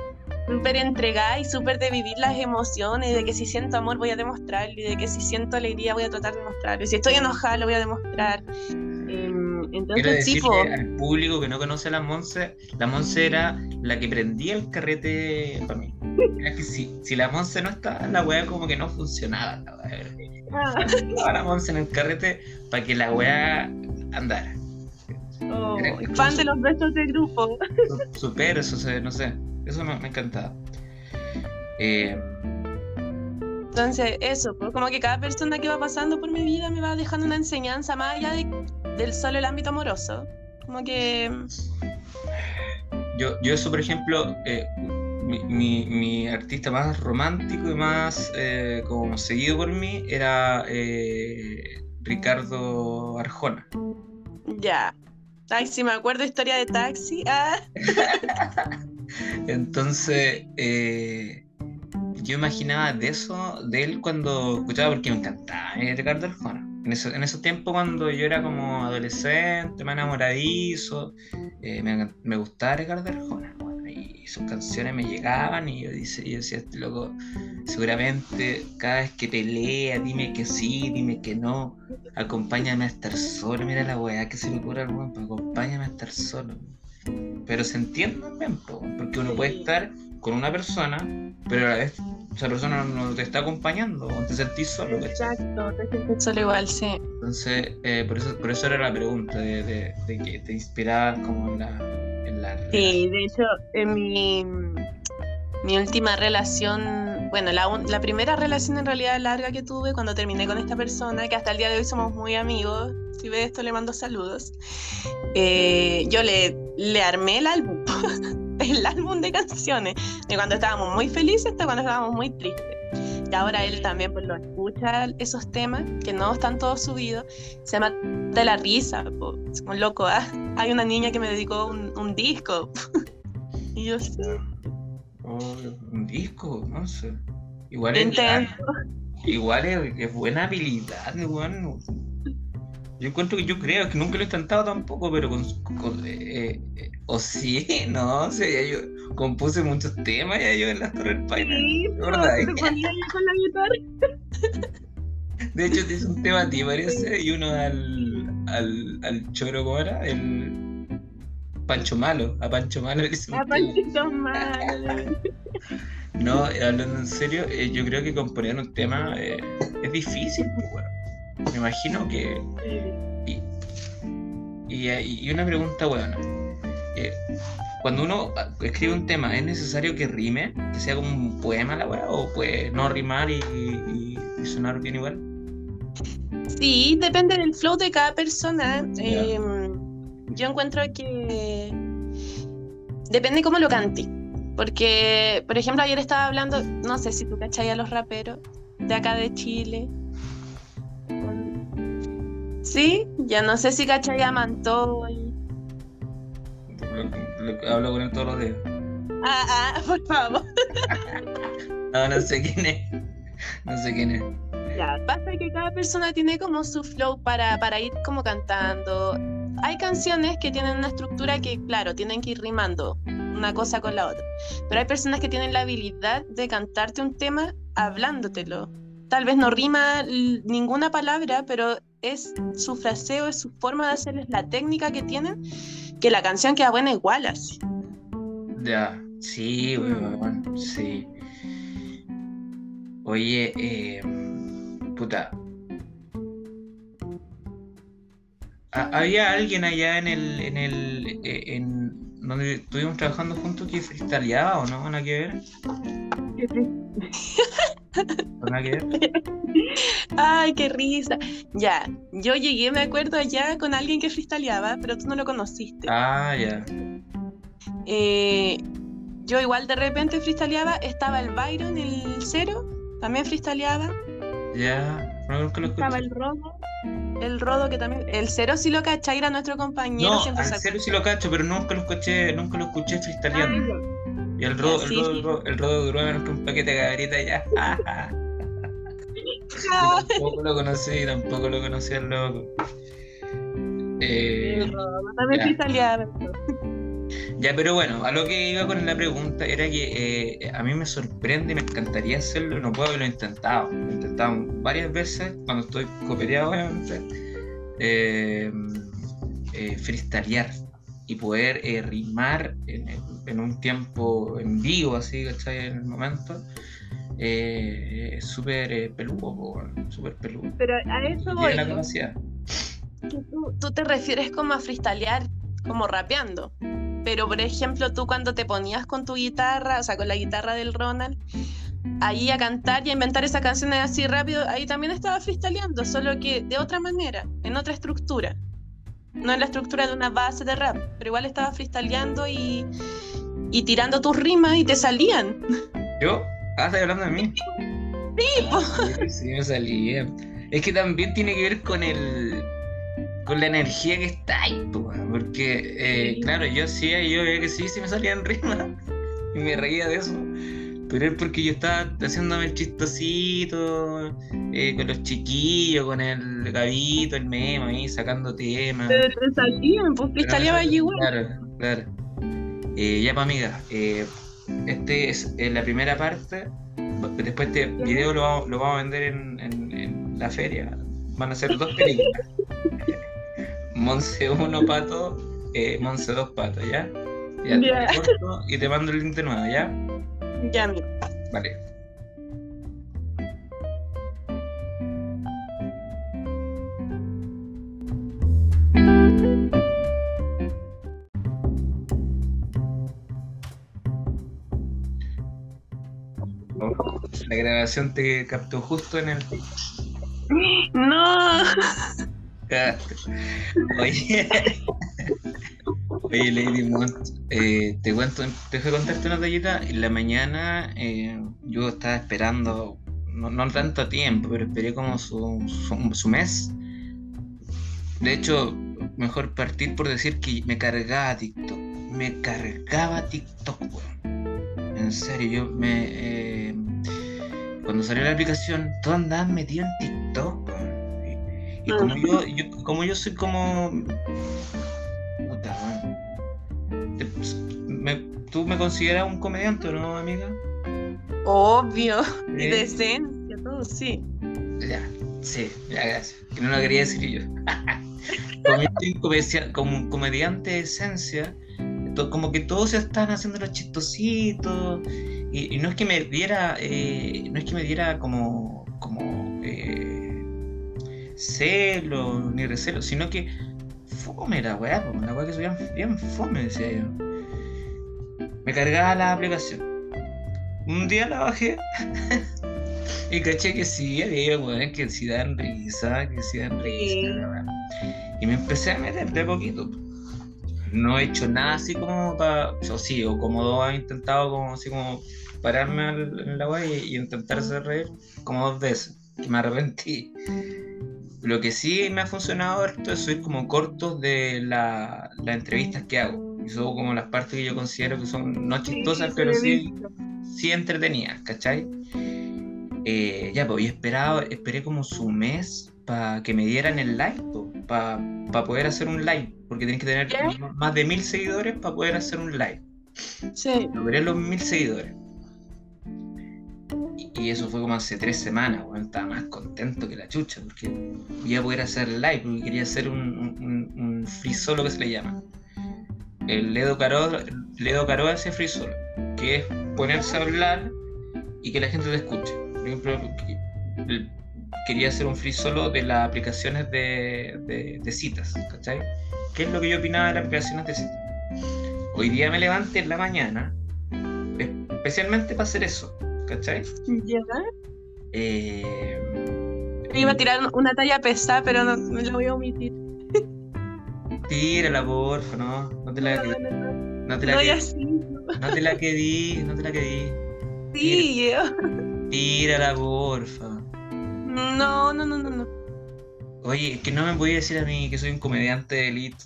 B: súper entregada y súper de vivir las emociones, de que si siento amor voy a demostrarlo, y de que si siento alegría voy a tratar de mostrarlo, y si estoy enojada lo voy a demostrar. Em, entonces,
A: Quiero al público que no conoce a la Monse, la Monse era la que prendía el carrete para mí. Era que si, si la Monse no estaba, la weá como que no funcionaba. La ah. Estaba la Monse en el carrete para que la weá andara.
B: Oh, fan de los besos de grupo.
A: Super, eso, no sé. Eso me, me encantaba. Eh,
B: Entonces, eso, pues como que cada persona que va pasando por mi vida me va dejando una enseñanza más allá del solo el ámbito amoroso. Como que...
A: Yo, yo eso, por ejemplo, eh, mi, mi, artista más romántico y más eh, como seguido por mí era Ricardo Arjona.
B: Ya. Ay, si me acuerdo historia de taxi. Ah.
A: Entonces, eh, yo imaginaba de eso, de él cuando escuchaba, porque me encantaba eh, Ricardo Arjona. En, eso, en esos tiempos, cuando yo era como adolescente, enamoradizo, eh, me, me, gustaba Ricardo Arjona. y sus canciones me llegaban y yo, dice, yo decía, este loco, seguramente cada vez que pelea, dime que sí, dime que no, acompáñame a estar solo. Mira la weá que se me ocurre al acompáñame a estar solo pero se entiende también, porque uno puede estar con una persona, pero a la vez esa persona no te está acompañando, o te sentís solo.
B: Exacto, te sientes solo igual, sí.
A: Entonces, eh, por, eso, por eso era la pregunta, de, de, que te inspirabas como en la... En la
B: sí, de hecho, en mi, mi última relación bueno, la, la primera relación en realidad larga que tuve cuando terminé con esta persona, que hasta el día de hoy somos muy amigos, si ve esto le mando saludos, eh, yo le, le armé el álbum, el álbum de canciones, de cuando estábamos muy felices hasta cuando estábamos muy tristes. Y ahora él también pues, lo escucha esos temas, que no están todos subidos, se llama De la risa, po. es como loco, ¿ah? hay una niña que me dedicó un, un disco. y yo sí,
A: Oh, un disco, no sé. Igual es, igual es, es buena habilidad, weón. Yo encuentro que yo creo que nunca lo he intentado tampoco, pero con, con- eh, eh, o sí, no, o sea, ya yo compuse muchos temas ya yo en las Torres Paine.
B: Sí,
A: ¿verdad?
B: se ponía ahí con la guitarra.
A: De hecho, te hice un tema a ti, parece, y uno al, al, al choro, ¿cómo era? El Pancho Malo, a Pancho Malo le hice un
B: A. Panchito Mal.
A: No, hablando en serio, eh, yo creo que componer un tema es difícil, pues. Me imagino que. Y, y, y una pregunta, weón. Eh, cuando uno escribe un tema, ¿es necesario que rime? ¿Que sea como un poema la weá? ¿O puede no rimar y, y- y sonar bien igual?
B: Sí, depende del flow de cada persona. Eh, yo encuentro que depende cómo lo cante. Porque, por ejemplo, ayer estaba hablando, no sé si tú cachai a los raperos de acá de Chile. Sí, ya no sé si cachai a Mantoy.
A: Lo, lo- hablo con él todos los días.
B: Ah, ah, por favor.
A: No, no sé quién es. No sé quién es.
B: Ya, pasa que cada persona tiene como su flow para, para ir como cantando. Hay canciones que tienen una estructura que, claro, tienen que ir rimando una cosa con la otra. Pero hay personas que tienen la habilidad de cantarte un tema hablándotelo. Tal vez no rima ninguna palabra, pero es su fraseo, es su forma de hacer, es la técnica que tienen, que la canción queda buena igual así.
A: Ya, sí, weón, sí. Oye, eh, puta. Ha- Había alguien allá en el, en el, eh, en donde estuvimos trabajando juntos que freestyleaba o no, ¿O nada que ver.
B: Ay, qué risa. Ya, yo llegué, me acuerdo, allá con alguien que freestyleaba, pero tú no lo conociste.
A: Ah, ya.
B: Eh, yo igual de repente freestyleaba, estaba el Byron, el Cero, también freestyleaba,
A: Ya, no nunca lo
B: estaba el Rodo, el Rodo que también, el Cero sí lo cachai, era nuestro compañero,
A: No,
B: se
A: serio sí lo cacho, pero nunca lo escuché, nunca lo escuché freestyleando.
B: acuerda.
A: Y el rodo, el rodo, el rodo, el rodo duró menos que un paquete de cabrita ya. Tampoco lo conocí, tampoco lo conocí al loco. Eh, ya. ya, pero bueno, a lo que iba con la pregunta era que eh, a mí me sorprende y me encantaría hacerlo, no puedo haberlo intentado. Lo he intentado varias veces cuando estoy cooperado, obviamente. Eh, eh, y poder eh, rimar en, en un tiempo en vivo, así, ¿cachai? En el momento. Eh, es súper eh, peludo, súper peludo.
B: Pero a eso voy.
A: la capacidad.
B: que tú, tú te refieres como a freestylear, como rapeando. Pero, por ejemplo, tú cuando te ponías con tu guitarra, o sea, con la guitarra del Ronald, ahí a cantar y a inventar esas canciones así rápido, ahí también estaba freestyleando, solo que de otra manera, en otra estructura. No en la estructura de una base de rap, pero igual estaba freestyleando y, y tirando tus rimas y te salían.
A: ¿Yo? Ah, ¿estás hablando de mí?
B: Sí, po.
A: Sí, sí, me salía. Es que también tiene que ver con el con la energía que está ahí, po, porque eh,
B: Sí.
A: claro, yo hacía y yo veía que sí, sí me salían rimas y me reía de eso. Pero es porque yo estaba haciéndome el chistosito eh, con los chiquillos, con el gabito, el memo ahí, sacando temas.
B: Te, te salían, pues freestyleaba yo igual.
A: Claro, claro. Eh, ya, pues, amiga, eh, este es eh, la primera parte. Después este video lo vamos, lo vamos a vender en, en- en la feria. Van a ser dos películas. Monse 1 pato, eh, Monse 2 pato, ¿ya? Ya, te corto y te mando el link de nuevo, ¿ya?
B: Ya, amigo.
A: Vale. la grabación te captó justo en el.
B: No.
A: Oye, Oye Lady Mont, eh, te cuento, dejo de contarte una tallita. En la mañana eh, yo estaba esperando, no, no, tanto tiempo, pero esperé como su, su, su, mes. De hecho, mejor partir por decir que me cargaba TikTok. Me cargaba TikTok, weón. En serio, yo me. Eh, cuando salió la aplicación, todos andaban metidos en TikTok, weón. Y, y como, yo, yo, como yo soy como ¿Tú me consideras un comediante o no, amiga?
B: Obvio, y decencia, todo, sí.
A: Ya, sí, ya, gracias. Que no lo quería decir yo. como, un comediante de esencia, como que todos se están haciendo los chistositos. Y, y no es que me diera, eh, no es que me diera como, como eh, celo ni recelo, sino que fome la weá, la weá que soy bien fome, decía yo me cargaba la aplicación. Un día la bajé y caché que sí, había weones que sí dan risa, que sí dan risa. Y me empecé a meter de poquito. No he hecho nada así como para. Yo sí, o como dos he intentado como así como pararme en la web y, intentar hacer reír como dos veces. Que me arrepentí. Lo que sí me ha funcionado esto es subir como cortos de las entrevistas que hago y son como las partes que yo considero que son no chistosas, pero sí, sí entretenidas, ¿cachai? Eh, ya, pues, y esperaba, esperé como su mes para que me dieran el like, para pa poder hacer un live, porque tienes que tener más de mil seguidores para poder hacer un live.
B: Sí.
A: Logré los mil seguidores. Y, eso fue como hace tres semanas, bueno, estaba más contento que la chucha, porque iba a poder hacer live, porque quería hacer un, un, un free solo que se le llama el Ledo Caro, Ledo Caro hace free solo, que es ponerse a hablar y que la gente te escuche. Por ejemplo, quería hacer un free solo de las aplicaciones de, de, citas, ¿cachai? ¿Qué es lo que yo opinaba de las aplicaciones de citas? Hoy día me levanté en la mañana, especialmente para hacer eso, ¿cachai?
B: ¿Ya?
A: Eh,
B: iba a tirar una talla pesada, pero no, me la voy a omitir.
A: Tírala, porfa, no. No te la no, no, te la no te la quedí, no te la quedí.
B: Sí,
A: Tírala, porfa.
B: No, no, no, no, no.
A: Oye, que no me voy a decir a mí que soy un comediante de elite.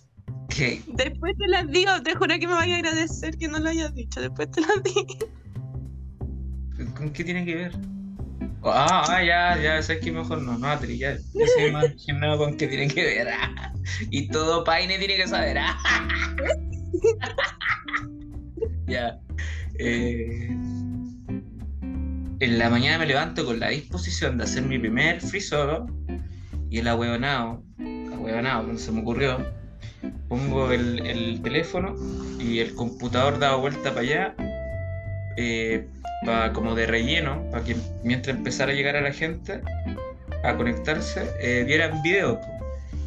A: Que...
B: Después te las digo, te juro que me vaya a agradecer que no lo hayas dicho, después te las digo.
A: ¿Con qué tiene que ver? Ah, ah, ya, ya, sé que mejor no, no, ya, ya sé más con qué tiene que ver. y todo Paine tiene que saber. ya. Eh, en la mañana me levanto con la disposición de hacer mi primer free solo y el ahueonado, ahueonado, no se me ocurrió, pongo el, el teléfono y el computador daba vuelta para allá eh, como de relleno, para que mientras empezara a llegar a la gente a conectarse, eh, vieran videos.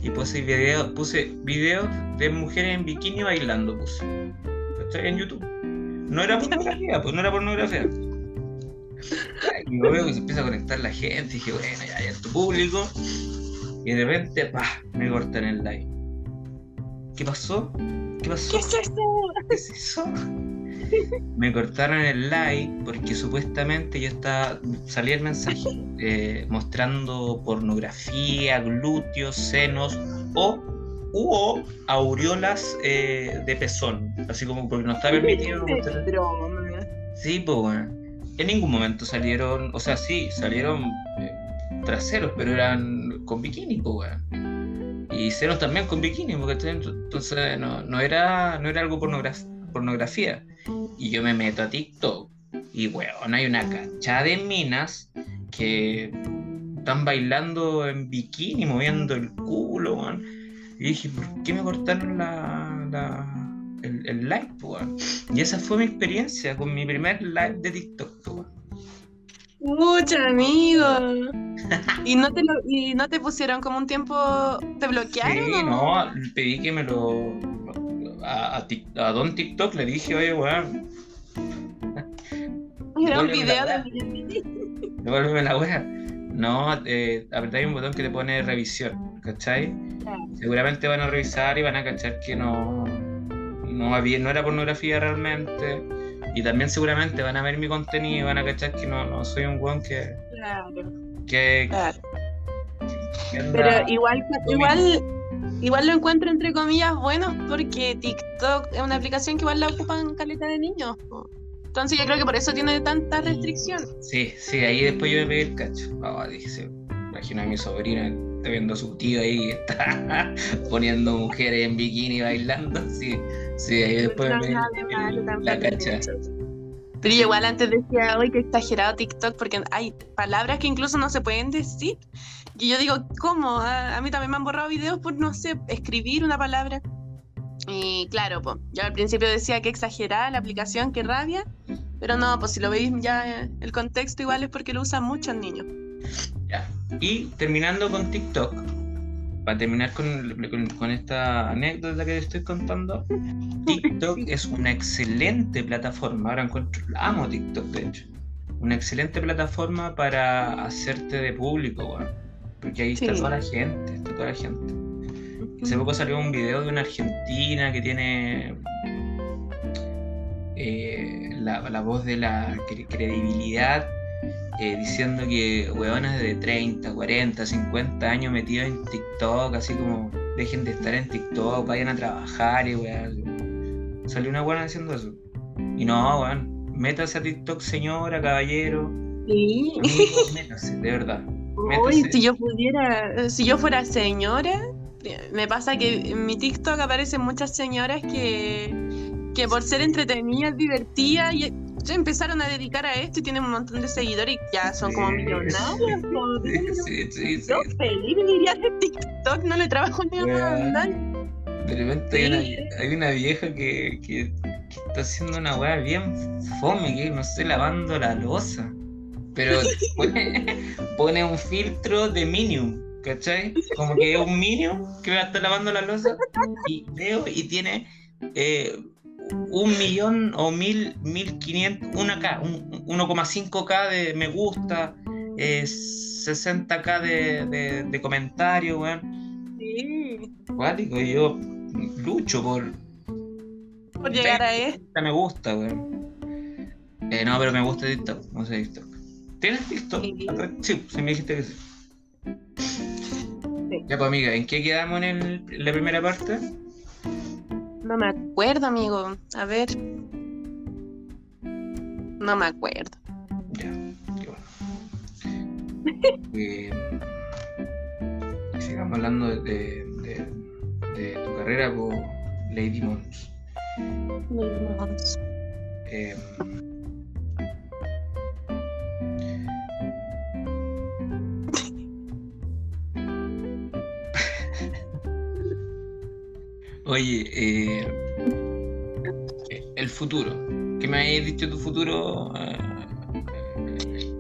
A: Y puse videos puse videos de mujeres en bikini bailando, puse. Estoy en YouTube. No era pornografía, pues no era pornografía. Y luego se empieza a conectar la gente, y dije, bueno, ya, ya es tu público. Y de repente, pa, me cortan el live. ¿Qué pasó? ¿Qué pasó?
B: ¿Qué es eso?
A: ¿Qué es eso? Me cortaron el like porque supuestamente yo estaba, salía el mensaje eh, mostrando pornografía, glúteos, senos o hubo aureolas eh, de pezón, así como porque no está permitido mostrar. Sí, pues bueno. En ningún momento salieron, o sea, sí, salieron eh, traseros, pero eran con bikini, pues bueno. Y senos también con bikini, porque entonces no, no, era, no era algo pornografía. Y yo me meto a TikTok y, weón, hay una cancha de minas que están bailando en bikini, moviendo el culo, weón. Y dije, ¿por qué me cortaron la, el, el, live, weón? Y esa fue mi experiencia con mi primer live de TikTok, weón.
B: Mucha amigo. ¿Y no, te ¿Y no te pusieron como un tiempo, te bloquearon?
A: Sí, no, pedí que me lo a, a, Don TikTok le dije, oye, weón.
B: Era un video de
A: devuélveme la wea. No, eh, apretáis un botón que te pone revisión, ¿cachai? Seguramente van a revisar y van a cachar que no, no, había, no era pornografía realmente. Y también seguramente van a ver mi contenido y van a cachar que no, no soy un weón que.
B: Claro.
A: que,
B: Claro.
A: que anda-
B: Pero igual, igual, igual lo encuentro entre comillas bueno porque TikTok es una aplicación que igual la ocupan caleta de niños. Entonces yo creo que por eso tiene tanta restricción.
A: Sí, sí, ahí después yo me pegué el cacho. Oh, dije, imagino a mi sobrina está viendo a su tío ahí está poniendo mujeres en bikini bailando. Sí, sí, ahí después
B: No,
A: me la cacha.
B: Pero yo igual antes decía, hoy que exagerado TikTok, porque hay palabras que incluso no se pueden decir. Y yo digo, ¿cómo? A, a mí también me han borrado videos por, no sé, escribir una palabra. Y claro, pues, yo al principio decía que exagerada la aplicación, que rabia. Pero no, pues si lo veis ya eh, el contexto igual es porque lo usan muchos niños.
A: Ya. Y terminando con TikTok, para terminar con, con- con esta anécdota que te estoy contando, TikTok es una excelente plataforma. Ahora encuentro, amo TikTok de hecho. Una excelente plataforma para hacerte de público, weón. Porque ahí está
B: Sí.
A: toda la gente, está toda la gente. Hace poco salió un video de una argentina que tiene eh, la, la voz de la cre- credibilidad eh, diciendo que hueonas de 30, 40, 50 años metidos en TikTok, así como dejen de estar en TikTok, vayan a trabajar y weón. Salió una buena diciendo eso. Y no, weón, métase a TikTok, señora, caballero.
B: Sí.
A: Métase, de verdad.
B: Uy, si yo pudiera, si yo fuera señora, me pasa que en mi TikTok aparecen muchas señoras que, que por ser entretenidas, divertidas, y se empezaron a dedicar a esto y tienen un montón de seguidores y ya son como millonarias.
A: Sí.
B: Yo feliz de TikTok, no le trabajo ni a.
A: De repente hay una, hay una vieja que, que- que está haciendo una weá bien fome, que no sé, lavando la losa. Pero pone, pone un filtro de Minion, ¿cachai? Como que es un Minion que va a estar lavando la losa. Y veo y tiene eh, un millón o mil, mil quinientos, una K, un- 1,5K de me gusta, eh, 60K de, de, de comentarios, weón
B: Sí,
A: cuático yo lucho por
B: por llegar a esto.
A: me gusta, weón. Eh, no, pero me gusta TikTok, no sé TikTok. ¿Tienes TikTok?
B: Sí.
A: Sí, me dijiste que sí.
B: Sí.
A: Ya pues amiga, ¿en qué quedamos en, el- en la primera parte?
B: No me acuerdo, amigo. A ver. No me acuerdo.
A: Ya, qué bueno. Eh, sigamos hablando de, de- tu carrera por Lady Mons.
B: Vamos.
A: Eh, Oye, eh, el futuro. ¿Qué me habías dicho tu futuro? Eh,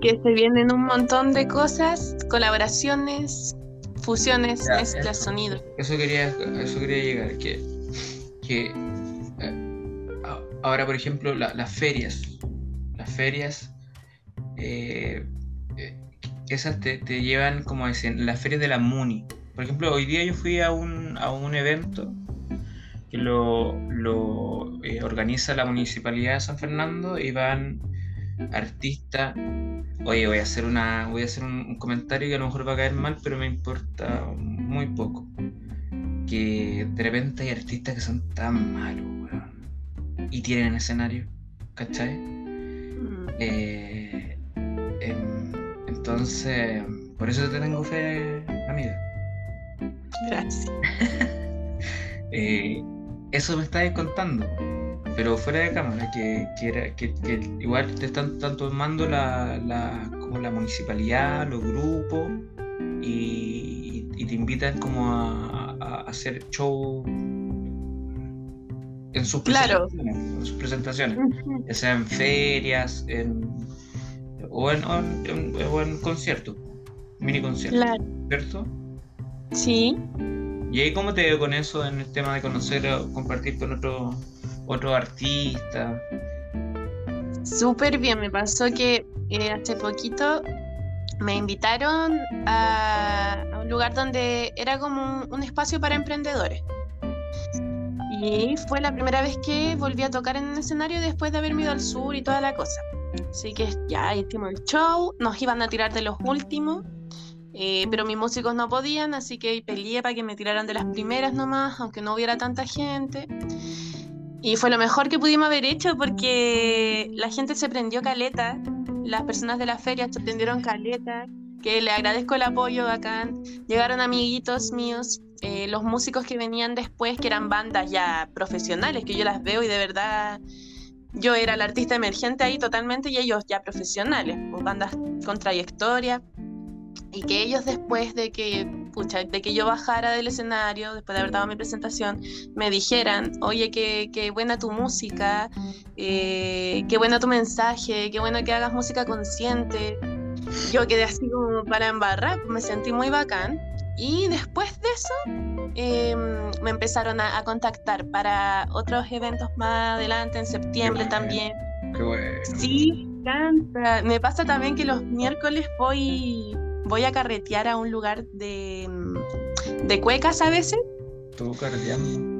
B: que se vienen un montón de cosas, colaboraciones, fusiones,
A: Ya,
B: mezclas,
A: eso.
B: sonidos.
A: Eso quería, eso quería llegar, que, que eh, ahora, por ejemplo, la- las ferias, las ferias, eh, eh, esas te, te llevan como a escen- las ferias de la MUNI. Por ejemplo, hoy día yo fui a un, a un evento que lo, lo eh, organiza la Municipalidad de San Fernando y van artistas. Oye, voy a hacer una, voy a hacer un, un comentario que a lo mejor va a caer mal, pero me importa muy poco. Que de repente hay artistas que son tan malos, weón. Y tienen escenario, ¿cachai?
B: Mm,
A: Eh, em, entonces, por eso te tengo fe, amiga.
B: Gracias.
A: Eh, eso me estabas contando, pero fuera de cámara, que, que, era, que, que igual te están, están tomando la, la, como la municipalidad, los grupos, y, y te invitan como a, a hacer show en sus
B: Claro.
A: presentaciones, en sus presentaciones, ya sea en ferias, en, o, en, o en- en- o en conciertos, mini conciertos,
B: Claro.
A: ¿cierto?
B: Sí.
A: ¿Y ahí cómo te veo con eso en el tema de conocer o compartir con otros otros artistas?
B: Súper bien, me pasó que eh, hace poquito me invitaron a, un lugar donde era como un, espacio para emprendedores. Y fue la primera vez que volví a tocar en un escenario después de haberme ido al sur y toda la cosa. Así que ya hicimos el show, nos iban a tirar de los últimos, eh, pero mis músicos no podían, así que peleé para que me tiraran de las primeras nomás, aunque no hubiera tanta gente. Y fue lo mejor que pudimos haber hecho porque la gente se prendió caleta, las personas de la feria se tendieron caleta, que le agradezco el apoyo bacán. Llegaron amiguitos míos, eh, los músicos que venían después, que eran bandas ya profesionales, que yo las veo y de verdad yo era el artista emergente ahí totalmente y ellos ya profesionales, pues, bandas con trayectoria. Y que ellos después de que, pucha, de que yo bajara del escenario, después de haber dado mi presentación, me dijeran, oye, qué, qué buena tu música, eh, qué bueno tu mensaje, qué bueno que hagas música consciente. Yo quedé así como para embarrar, me sentí muy bacán. Y después de eso, em, me empezaron a, contactar para otros eventos más adelante, en septiembre también.
A: Qué bueno.
B: Sí, me encanta. Me pasa también que los miércoles voy, voy a carretear a un lugar de, de cuecas a veces.
A: ¿Tú carreteando?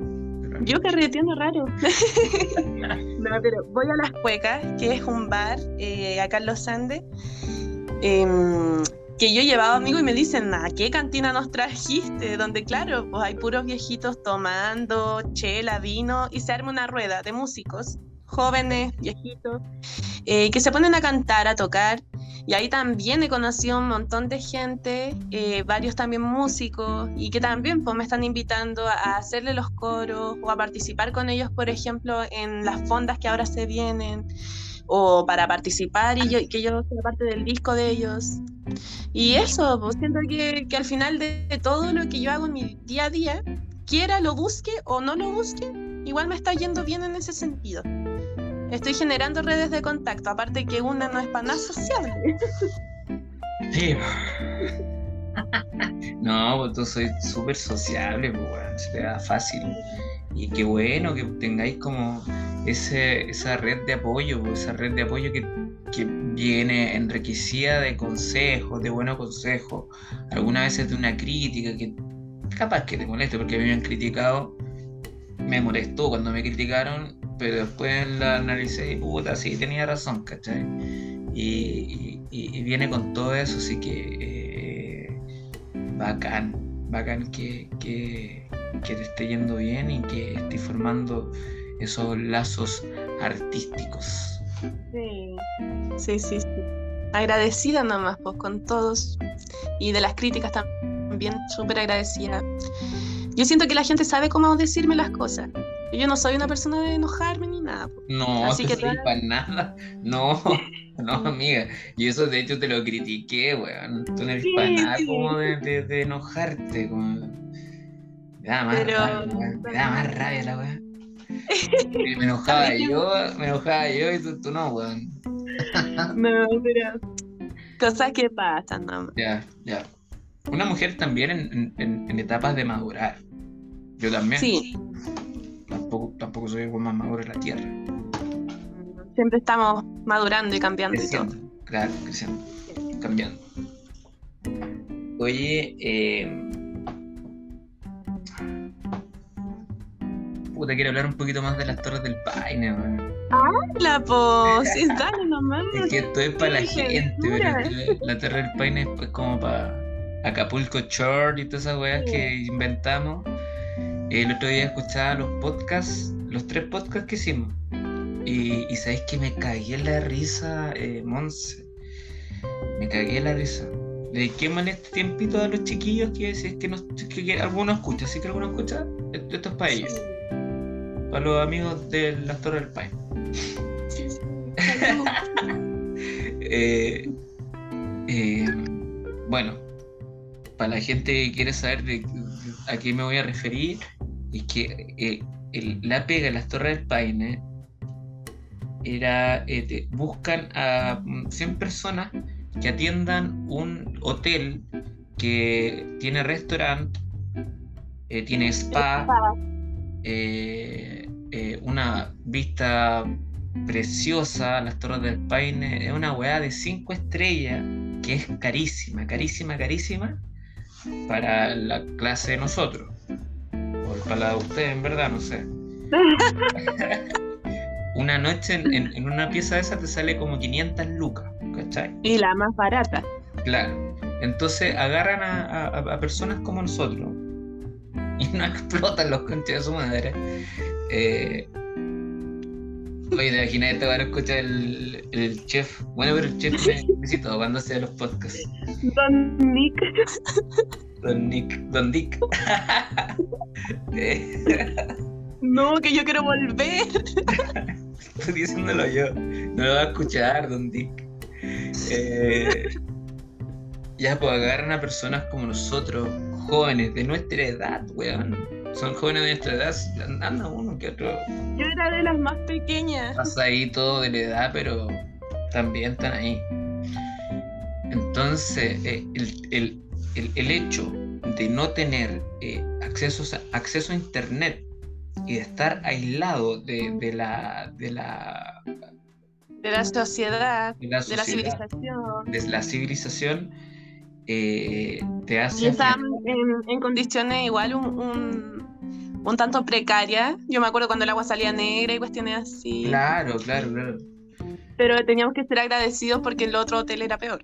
B: Yo carreteando raro. no, pero voy a Las Cuecas, que es un bar eh, acá en Los Andes. Em, que yo he llevado amigos y me dicen, ¿a qué cantina nos trajiste? Donde, claro, pues hay puros viejitos tomando chela, vino y se arma una rueda de músicos, jóvenes, viejitos, eh, que se ponen a cantar, a tocar. Y ahí también he conocido un montón de gente, eh, varios también músicos, y que también pues, me están invitando a hacerle los coros o a participar con ellos, por ejemplo, en las fondas que ahora se vienen o para participar y yo, que yo sea parte del disco de ellos. Y eso, pues siento que, que, al final de todo lo que yo hago en mi día a día, quiera lo busque o no lo busque, igual me está yendo bien en ese sentido. Estoy generando redes de contacto, aparte que una no es para nada sociable.
A: Sí. No, pues tú soy súper sociable, pues, se te da fácil. Y qué bueno que tengáis como ese, esa red de apoyo, esa red de apoyo que, que viene enriquecida de consejos, de buenos consejos, algunas veces de una crítica que capaz que te moleste porque a mí me han criticado, me molestó cuando me criticaron, pero después la analicé y puta, sí, tenía razón, ¿cachai? Y, viene con todo eso, así que eh, bacán, bacán que, que que te esté yendo bien y que estés formando esos lazos artísticos.
B: Sí, sí, sí. sí. Agradecida nomás pues, con todos y de las críticas también súper agradecida. Yo siento que la gente sabe cómo decirme las cosas. Yo no soy una persona de enojarme ni nada.
A: No, Así que para nada. No, no, amiga. Y eso de hecho te lo critiqué, weón. Tú no eres para nada como de, de, enojarte. Como... Me da más, rabia, me da más rabia la weá. me enojaba yo, me enojaba yo y tú, no, weón.
B: no, pero cosas que pasan, no.
A: Ya, ya. Una mujer también en, en, en, etapas de madurar. Yo también.
B: Sí.
A: Tampoco, tampoco soy el más maduro en la tierra.
B: Siempre estamos madurando y cambiando y todo.
A: Claro, creciendo, cambiando. Oye, eh, Puta, quiero hablar un poquito más de las Torres del Paine, weón.
B: ¡Hala, pues! dale nomás.
A: Es que esto es para la gente, pero la Torre del Paine es pues como para Acapulco Short y todas esas weas que inventamos. El otro día escuchaba los podcasts, los tres podcasts que hicimos. Y, y sabéis que me cagué la risa, eh, Monse. Me cagué la risa. Le dediquémosle este tiempito a los chiquillos que, si es que, no, que, que alguno escucha, así que alguno escucha, esto es para ellos para los amigos de las Torres del Paine. Eh, eh, bueno, para la gente que quiere saber de, a qué me voy a referir, es que eh, la pega de las Torres del Paine era, buscan a 100 personas que atiendan un hotel que tiene restaurante, tiene spa, eh, eh, una vista preciosa, las Torres del Paine, es una weá de cinco estrellas que es carísima, carísima, carísima para la clase de nosotros. O para la de ustedes, en verdad, no sé. una noche en, una pieza de esa te sale como 500 lucas, ¿cachai?
B: Y la más barata.
A: Claro. Entonces agarran a, personas como nosotros y no explotan los conches de su madre. Eh, Oye, te imaginas te van a escuchar el, el chef. Bueno, pero el chef me visitó cuando hacía los podcasts.
B: Don Nick.
A: Don Nick. Don Dick.
B: no, que yo quiero volver.
A: Estoy diciéndolo yo. No lo va a escuchar, Don Dick. Eh, ya, pues agarran a personas como nosotros, jóvenes de nuestra edad, weón son jóvenes de nuestra edad, anda uno que otro.
B: Yo era de las más pequeñas.
A: Pasa ahí todo de la edad, pero también están ahí. Entonces, eh, el, hecho de no tener eh, acceso, a, acceso a internet y de estar aislado de, la de la
B: de la sociedad, de la, civilización,
A: de la civilización eh, te hace. Y
B: están en, condiciones igual un, un tanto precaria. Yo me acuerdo cuando el agua salía negra y cuestiones así.
A: Claro, claro, claro.
B: Pero teníamos que ser agradecidos porque el otro hotel era peor.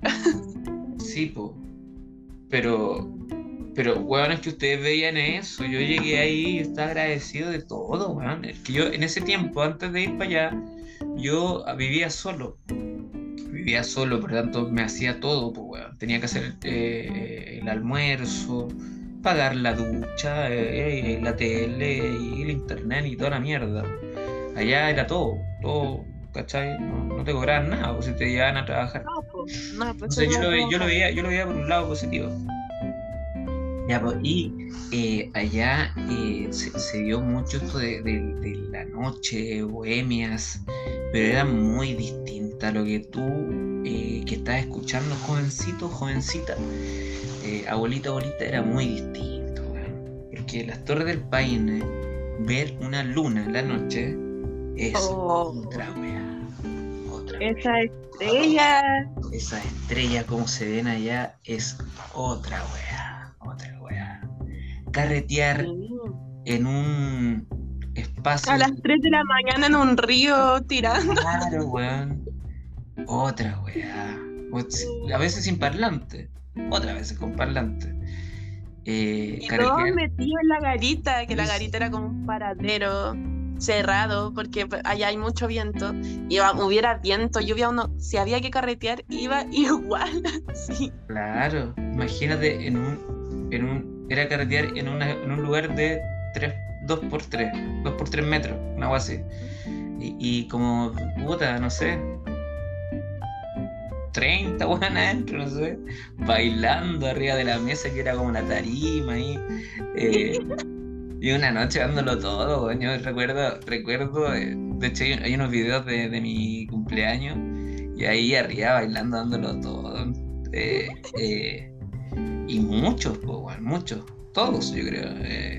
A: sí, po. Pero, pero, weón, es que ustedes veían eso. Yo llegué ahí y estaba agradecido de todo, weón. Es que yo en ese tiempo, antes de ir para allá, yo vivía solo. Vivía solo, por lo tanto me hacía todo, pues, weón. Tenía que hacer eh, el almuerzo, pagar la ducha, eh, la tele y el internet y toda la mierda. Allá era todo, todo, ¿cachai? No, te cobraban nada, pues, si te llevaban a trabajar. No, pues, no, pues yo, lo, yo, lo, veía, yo lo veía por un lado positivo. Ya, pues, y eh, allá eh, se, dio mucho esto de, de, la noche, bohemias, pero era muy distinta a lo que tú que estás escuchando, jovencito, jovencita eh, abuelita, abuelita, era muy distinto, Porque las Torres del Paine, ver una luna en la noche, es oh. otra weá.
B: Otra Esa estrella.
A: Esa estrella, como se ven allá, es otra weá. Otra weá. Carretear en un espacio.
B: A las 3 de la mañana en un río tirando.
A: Claro, weón. Otra weá. A veces sin parlante otra vez con parlante.
B: Eh, y todos metidos en la garita, que la garita era como un paradero cerrado, porque allá hay mucho viento, y hubiera viento, lluvia, uno, si había que carretear, iba igual, sí.
A: Claro, imagínate en un, en un, era carretear en, una, en un lugar de 3, 2 por 3, 2 por 3 metros, una agua así. Y, y como, puta, no sé, 30 buenas adentro, no sé, bailando arriba de la mesa que era como una tarima ahí. Eh, y una noche dándolo todo, yo recuerdo, recuerdo, eh, de hecho hay, unos videos de, mi cumpleaños y ahí arriba bailando dándolo todo. Eh, y muchos, pues, muchos, todos yo creo,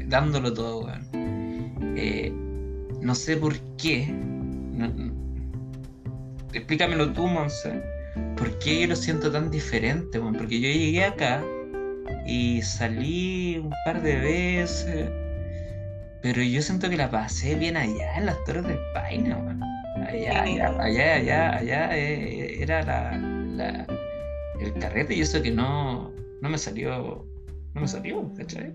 A: dándolo todo, no sé por qué. explícamelo tú, Monse. ¿Por qué yo lo siento tan diferente? Porque yo llegué acá y salí un par de veces, pero yo siento que la pasé bien allá en las Torres del Paine, Allá, allá, allá, allá, allá eh, era la, el carrete y eso que no, no me salió, no me salió, ¿cachai?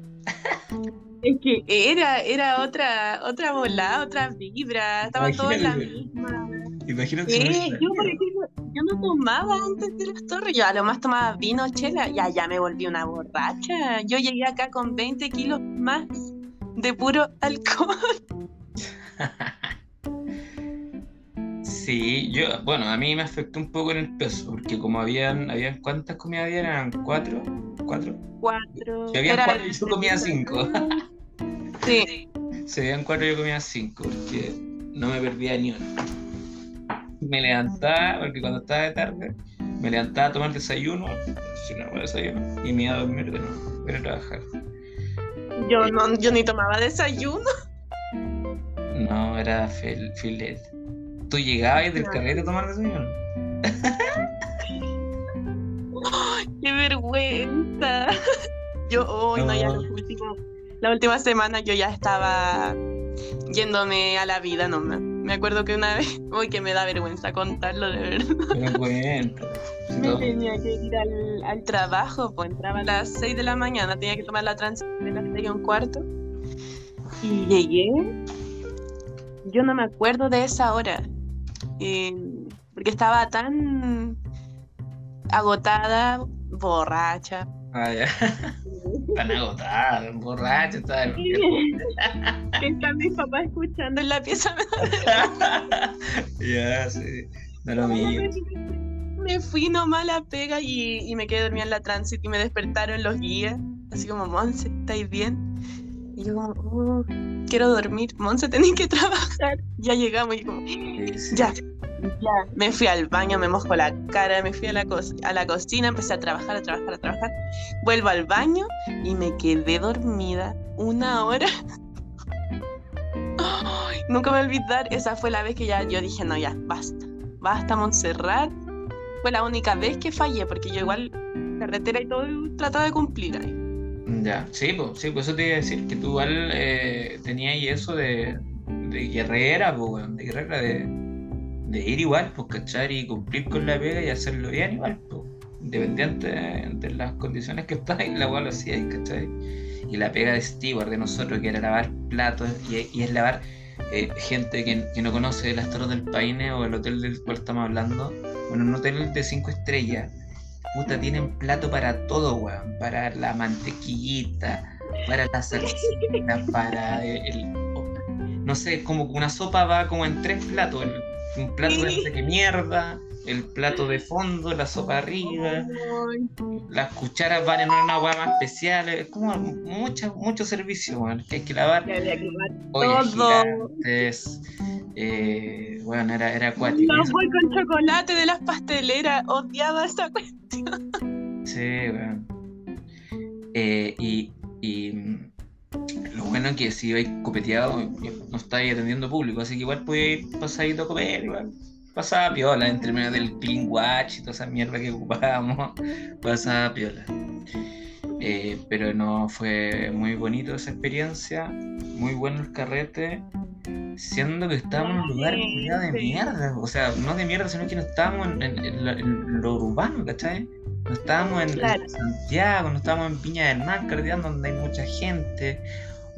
B: Es que era, era otra, otra volada, otra vibra, estaba todo en la misma.
A: Imagínate.
B: yo, por ejemplo, yo no tomaba antes de las torres, yo a lo más tomaba vino, chela, y ya me volví una borracha. Yo llegué acá con 20 kilos más de puro alcohol.
A: Sí, yo, bueno, a mí me afectó un poco en el peso, porque como habían, habían ¿cuántas comidas había? ¿Eran cuatro? ¿Cuatro?
B: Cuatro.
A: Si habían cuatro, yo comía cinco.
B: Sí.
A: Si habían cuatro, yo comía cinco, porque no me perdía ni uno me levantaba, porque cuando estaba de tarde, me levantaba a tomar desayuno, si no desayuno, y me iba a dormir de nuevo, a trabajar.
B: Yo, no, yo ni tomaba desayuno.
A: No, era filet. ¿Tú llegabas del carrete a tomar desayuno?
B: qué vergüenza. Yo, hoy no, ya los últimos, la última semana yo ya estaba yéndome a la vida nomás. Me acuerdo que una vez, uy, que me da vergüenza contarlo de verdad. me tenía que ir al, al, trabajo, pues entraba a las 6 de la mañana, tenía que tomar la transición de las 6 y un cuarto. Y llegué, yo no me acuerdo de esa hora, eh, porque estaba tan agotada, borracha.
A: Ah, ya. Tan agotada, borracha, está.
B: Están mis papás escuchando en la pieza.
A: ya, sí. No lo mío.
B: Me fui nomás a la pega y, y me quedé dormida en la tránsito y me despertaron los guías. Así como, Monse, ¿estáis bien? Y yo como, oh, quiero dormir. Monse, tenéis que trabajar. Ya llegamos y como, ya, ya. Me fui al baño, me mojo la cara, me fui a la, a la cocina, empecé a trabajar, a trabajar, a trabajar. Vuelvo al baño y me quedé dormida una hora. nunca me voy a olvidar, esa fue la vez que ya yo dije, no, ya, basta. Basta, Montserrat. Fue la única vez que fallé, porque yo igual carretera y todo trataba de cumplir ahí.
A: Ya, sí, pues, sí, pues eso te iba a decir, que tú igual eh, tenías eso de, de guerrera, pues, de guerrera, de, de ir igual, pues, ¿cachar? Y cumplir con la pega y hacerlo bien igual, pues. Independiente de las condiciones que estáis, la cual lo hacía, ¿cachai? Y la pega de Stewart, de nosotros, que era lavar platos y, es lavar eh, gente que, que, no conoce las Torres del Paine o el hotel del cual estamos hablando. Bueno, un hotel de cinco estrellas. Puta, tienen plato para todo, weón. Para la mantequillita, para la salsita, para el, no sé, como una sopa va como en tres platos. El, un plato de no que mierda, el plato de fondo, la sopa arriba, las cucharas van en una agua más especial, es como mucho, mucho servicio, que hay que lavar.
B: todo.
A: Eh, bueno, era, era acuático.
B: No voy con chocolate de las pasteleras, odiaba esa cuestión.
A: Sí, bueno. Eh, y, y lo bueno es que si vais copeteado, no estáis atendiendo público, así que igual podéis pasar a comer, igual. Pasaba piola entre medio del clean watch y toda esa mierda que ocupábamos. Pasaba piola. Eh, pero no fue muy bonito esa experiencia, muy bueno el carrete, siendo que estábamos en un lugar de mierda, o sea, no de mierda, sino que no estábamos en, lo urbano, ¿cachai? No estábamos en, Santiago, no estábamos en Piña del Mar, donde hay mucha gente,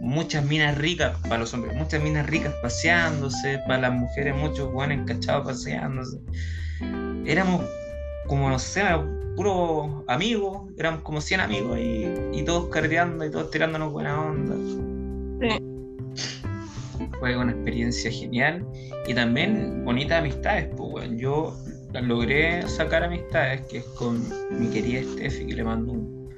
A: muchas minas ricas para los hombres, muchas minas ricas paseándose, para las mujeres muchos buenos encachados paseándose. Éramos como, no sé, puros amigos, éramos como 100 amigos y, todos cardeando y todos tirándonos buena onda. Fue una experiencia genial y también bonitas amistades, pues bueno, yo logré sacar amistades, que es con mi querida Steffi, que le mando un,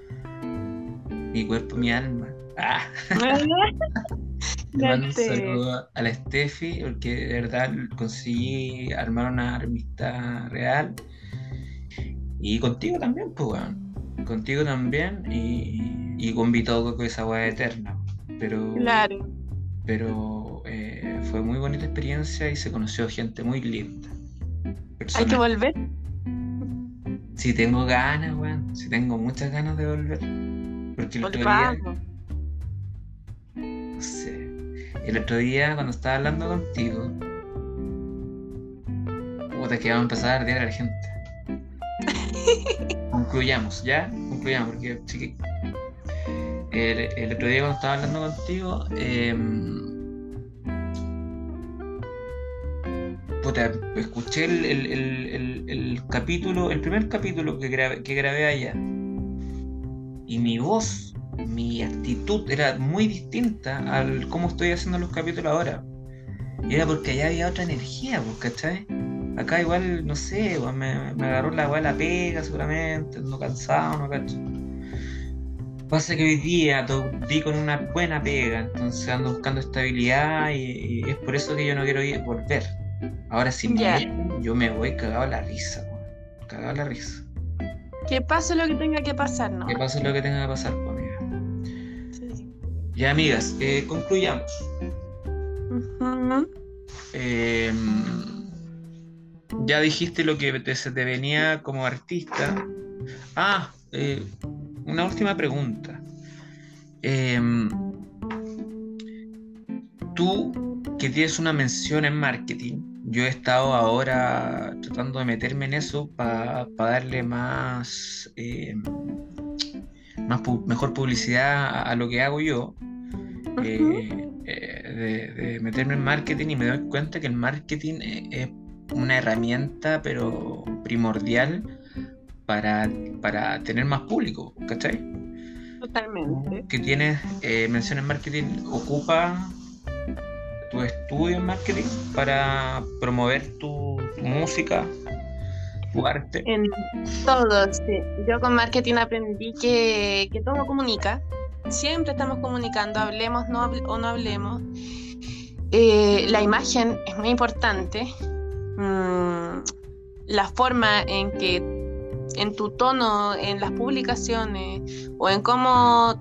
A: mi cuerpo, mi alma. Ah. le mando un saludo a la Steffi, porque de verdad conseguí armar una amistad real. Y contigo también, pues, bueno. Contigo también y, y con Vitoco con esa weá eterna. Pero,
B: claro.
A: Pero eh, fue muy bonita experiencia y se conoció gente muy linda.
B: ¿Hay que volver?
A: Si tengo ganas, weón. Si tengo muchas ganas de volver. Porque el otro día. Sé. El otro día, cuando estaba hablando contigo. Puta, que vamos a empezar a ardear a la gente. Concluyamos, ¿ya? Concluyamos, porque el, el, otro día cuando estaba hablando contigo, eh, escuché el, capítulo, el primer capítulo que grabé, que grabé allá. Y mi voz, mi actitud era muy distinta al cómo estoy haciendo los capítulos ahora. Y era porque allá había otra energía, pues, ¿cachai? Acá igual, no sé, me, agarró la la pega seguramente, no cansado, no cacho. Pasa que hoy día di con una buena pega, entonces ando buscando estabilidad y, y, es por eso que yo no quiero ir, volver. Ahora sí, yo me voy cagado a la risa, cagado a la risa.
B: Que pase lo que tenga que pasar, ¿no?
A: Que pase lo que tenga que pasar, pues. Ya, amigas, eh, concluyamos. Em, ya dijiste lo que te, se te venía como artista. Ah, eh, una última pregunta. Em, tú que tienes una mención en marketing, yo he estado ahora tratando de meterme en eso para darle más, más mejor publicidad a, lo que hago yo. Eh, eh, de, meterme en marketing y me doy cuenta que el marketing es una herramienta pero primordial para, para tener más público, ¿cachai?
B: Totalmente.
A: Que tienes eh, mención en marketing, ocupa tu estudio en marketing para promover tu, música,
B: En todo, sí. Yo con marketing aprendí que, que todo comunica. Siempre estamos comunicando, hablemos no o no hablemos. Eh, la imagen es muy importante. Mm, la forma en que en tu tono, en las publicaciones, o en cómo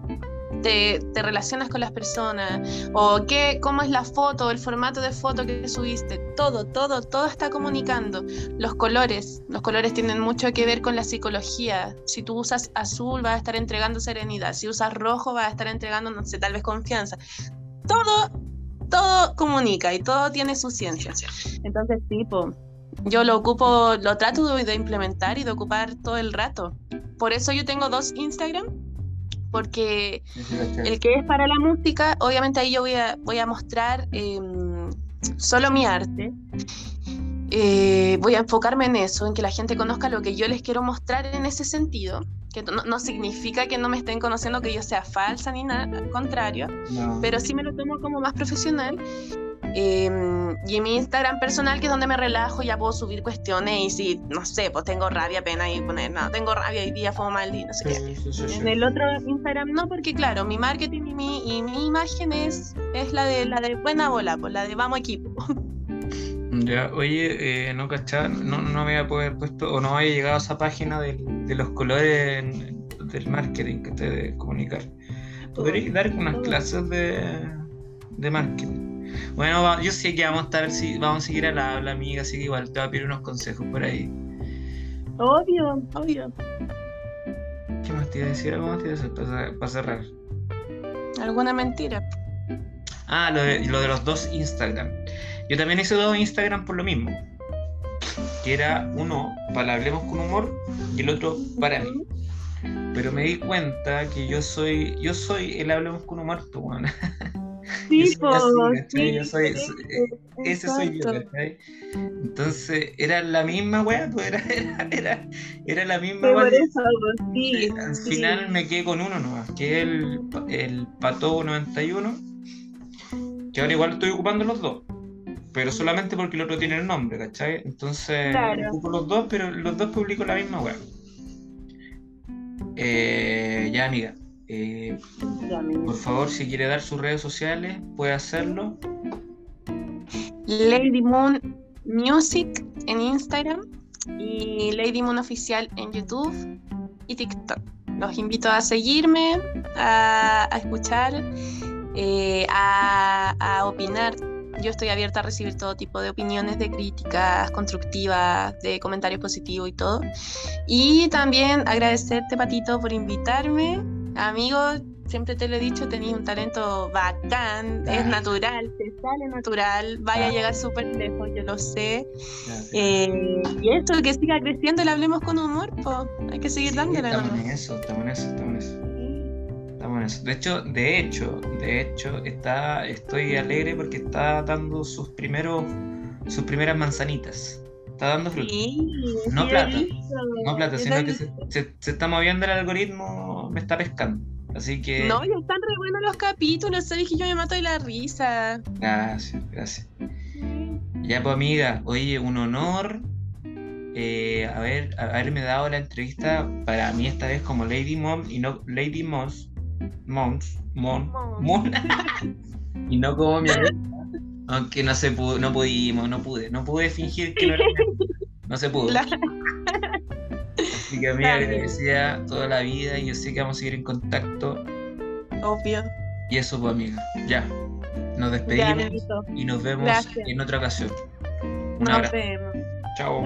B: te, relacionas con las personas, o qué, cómo es la foto, el formato de foto que subiste, todo, todo, todo está comunicando. Los colores, los colores tienen mucho que ver con la psicología. Si tú usas azul, vas a estar entregando serenidad. Si usas rojo, vas a estar entregando, no sé, tal vez confianza. Todo, todo comunica y todo tiene su ciencia. Entonces, tipo, yo lo ocupo, lo trato de, implementar y de ocupar todo el rato. Por eso yo tengo dos Instagram, porque el que es para la música, obviamente ahí yo voy a, voy a mostrar em, solo mi arte. Eh, voy a enfocarme en eso, en que la gente conozca lo que yo les quiero mostrar en ese sentido, que no, significa que no me estén conociendo que yo sea falsa ni nada, al contrario, pero sí me lo tomo como más profesional Em, y en mi Instagram personal, que es donde me relajo, ya puedo subir cuestiones y si, no sé, pues tengo rabia, pena y poner, no, tengo rabia y día fue mal y no sé qué. en el otro Instagram no, porque claro, mi marketing y mi, y mi imagen es, es la de la de buena bola, pues la de vamos equipo.
A: Ya, oye, eh, no cachaba, no, no había poder puesto, o no había llegado a esa página de, de los colores del marketing que te de comunicar. ¿Podrías dar unas clases de, de marketing? Bueno, yo sé que vamos a estar, si vamos a seguir a la, amiga, así que igual te voy a pedir unos consejos por ahí.
B: Obvio, obvio.
A: ¿Qué más te iba a decir? ¿Algo más te iba a decir para, cerrar?
B: ¿Alguna mentira?
A: Ah, lo de, lo de los dos Instagram. Yo también hice dos Instagram por lo mismo. Que era uno para Hablemos con Humor y el otro para mí. Pero me di cuenta que yo soy, yo soy el Hablemos con Humor, tú, bueno. yo soy, eh, ese soy yo, Entonces, era la misma weá, pues era, era, era, la misma Al final me quedé con uno nomás, que es el, el Pato 91, que ahora igual estoy ocupando los dos. Pero solamente porque el otro tiene el nombre, ¿cachai? Entonces, ocupo los dos, pero los dos publico la misma weá. Eh, ya, amiga. Eh, por favor, si quiere dar sus redes sociales, puede hacerlo.
B: Lady Moon Music en Instagram y Lady Moon Oficial en YouTube y TikTok. Los invito a seguirme, a, escuchar, eh, a, a opinar yo estoy abierta a recibir todo tipo de opiniones, de críticas constructivas, de comentarios positivos y todo. Y también agradecerte, Patito, por invitarme Amigo, siempre te lo he dicho, tenías un talento bacán, es natural, te sale natural, vaya a llegar súper lejos, yo lo sé. Eh, y esto, que siga creciendo y le hablemos con humor, pues hay que seguir dándole.
A: Estamos en eso, estamos en eso, estamos en eso. Estamos en eso. De hecho, de hecho, de hecho, está, estoy alegre porque está dando sus primeros, sus primeras manzanitas está dando fruto. no plata. No plata, sino que se, está moviendo el algoritmo, me está pescando. Así que.
B: No, ya están re buenos los capítulos, sabes que yo me mato de la risa.
A: Gracias, gracias. Ya, pues, amiga, oye, un honor eh, haber, haberme dado la entrevista para mí esta vez como Lady Mom y no Lady Moms. Moms. Mom. Mom. y no como mi aunque no se pudo, no pudimos, no pude, no pude fingir que no era No se pudo. Así que a mí agradecía toda la vida y yo sé que vamos a seguir en contacto.
B: Obvio.
A: Y eso pues amiga. Ya. Nos despedimos y nos vemos en otra ocasión.
B: nos vemos.
A: Chao.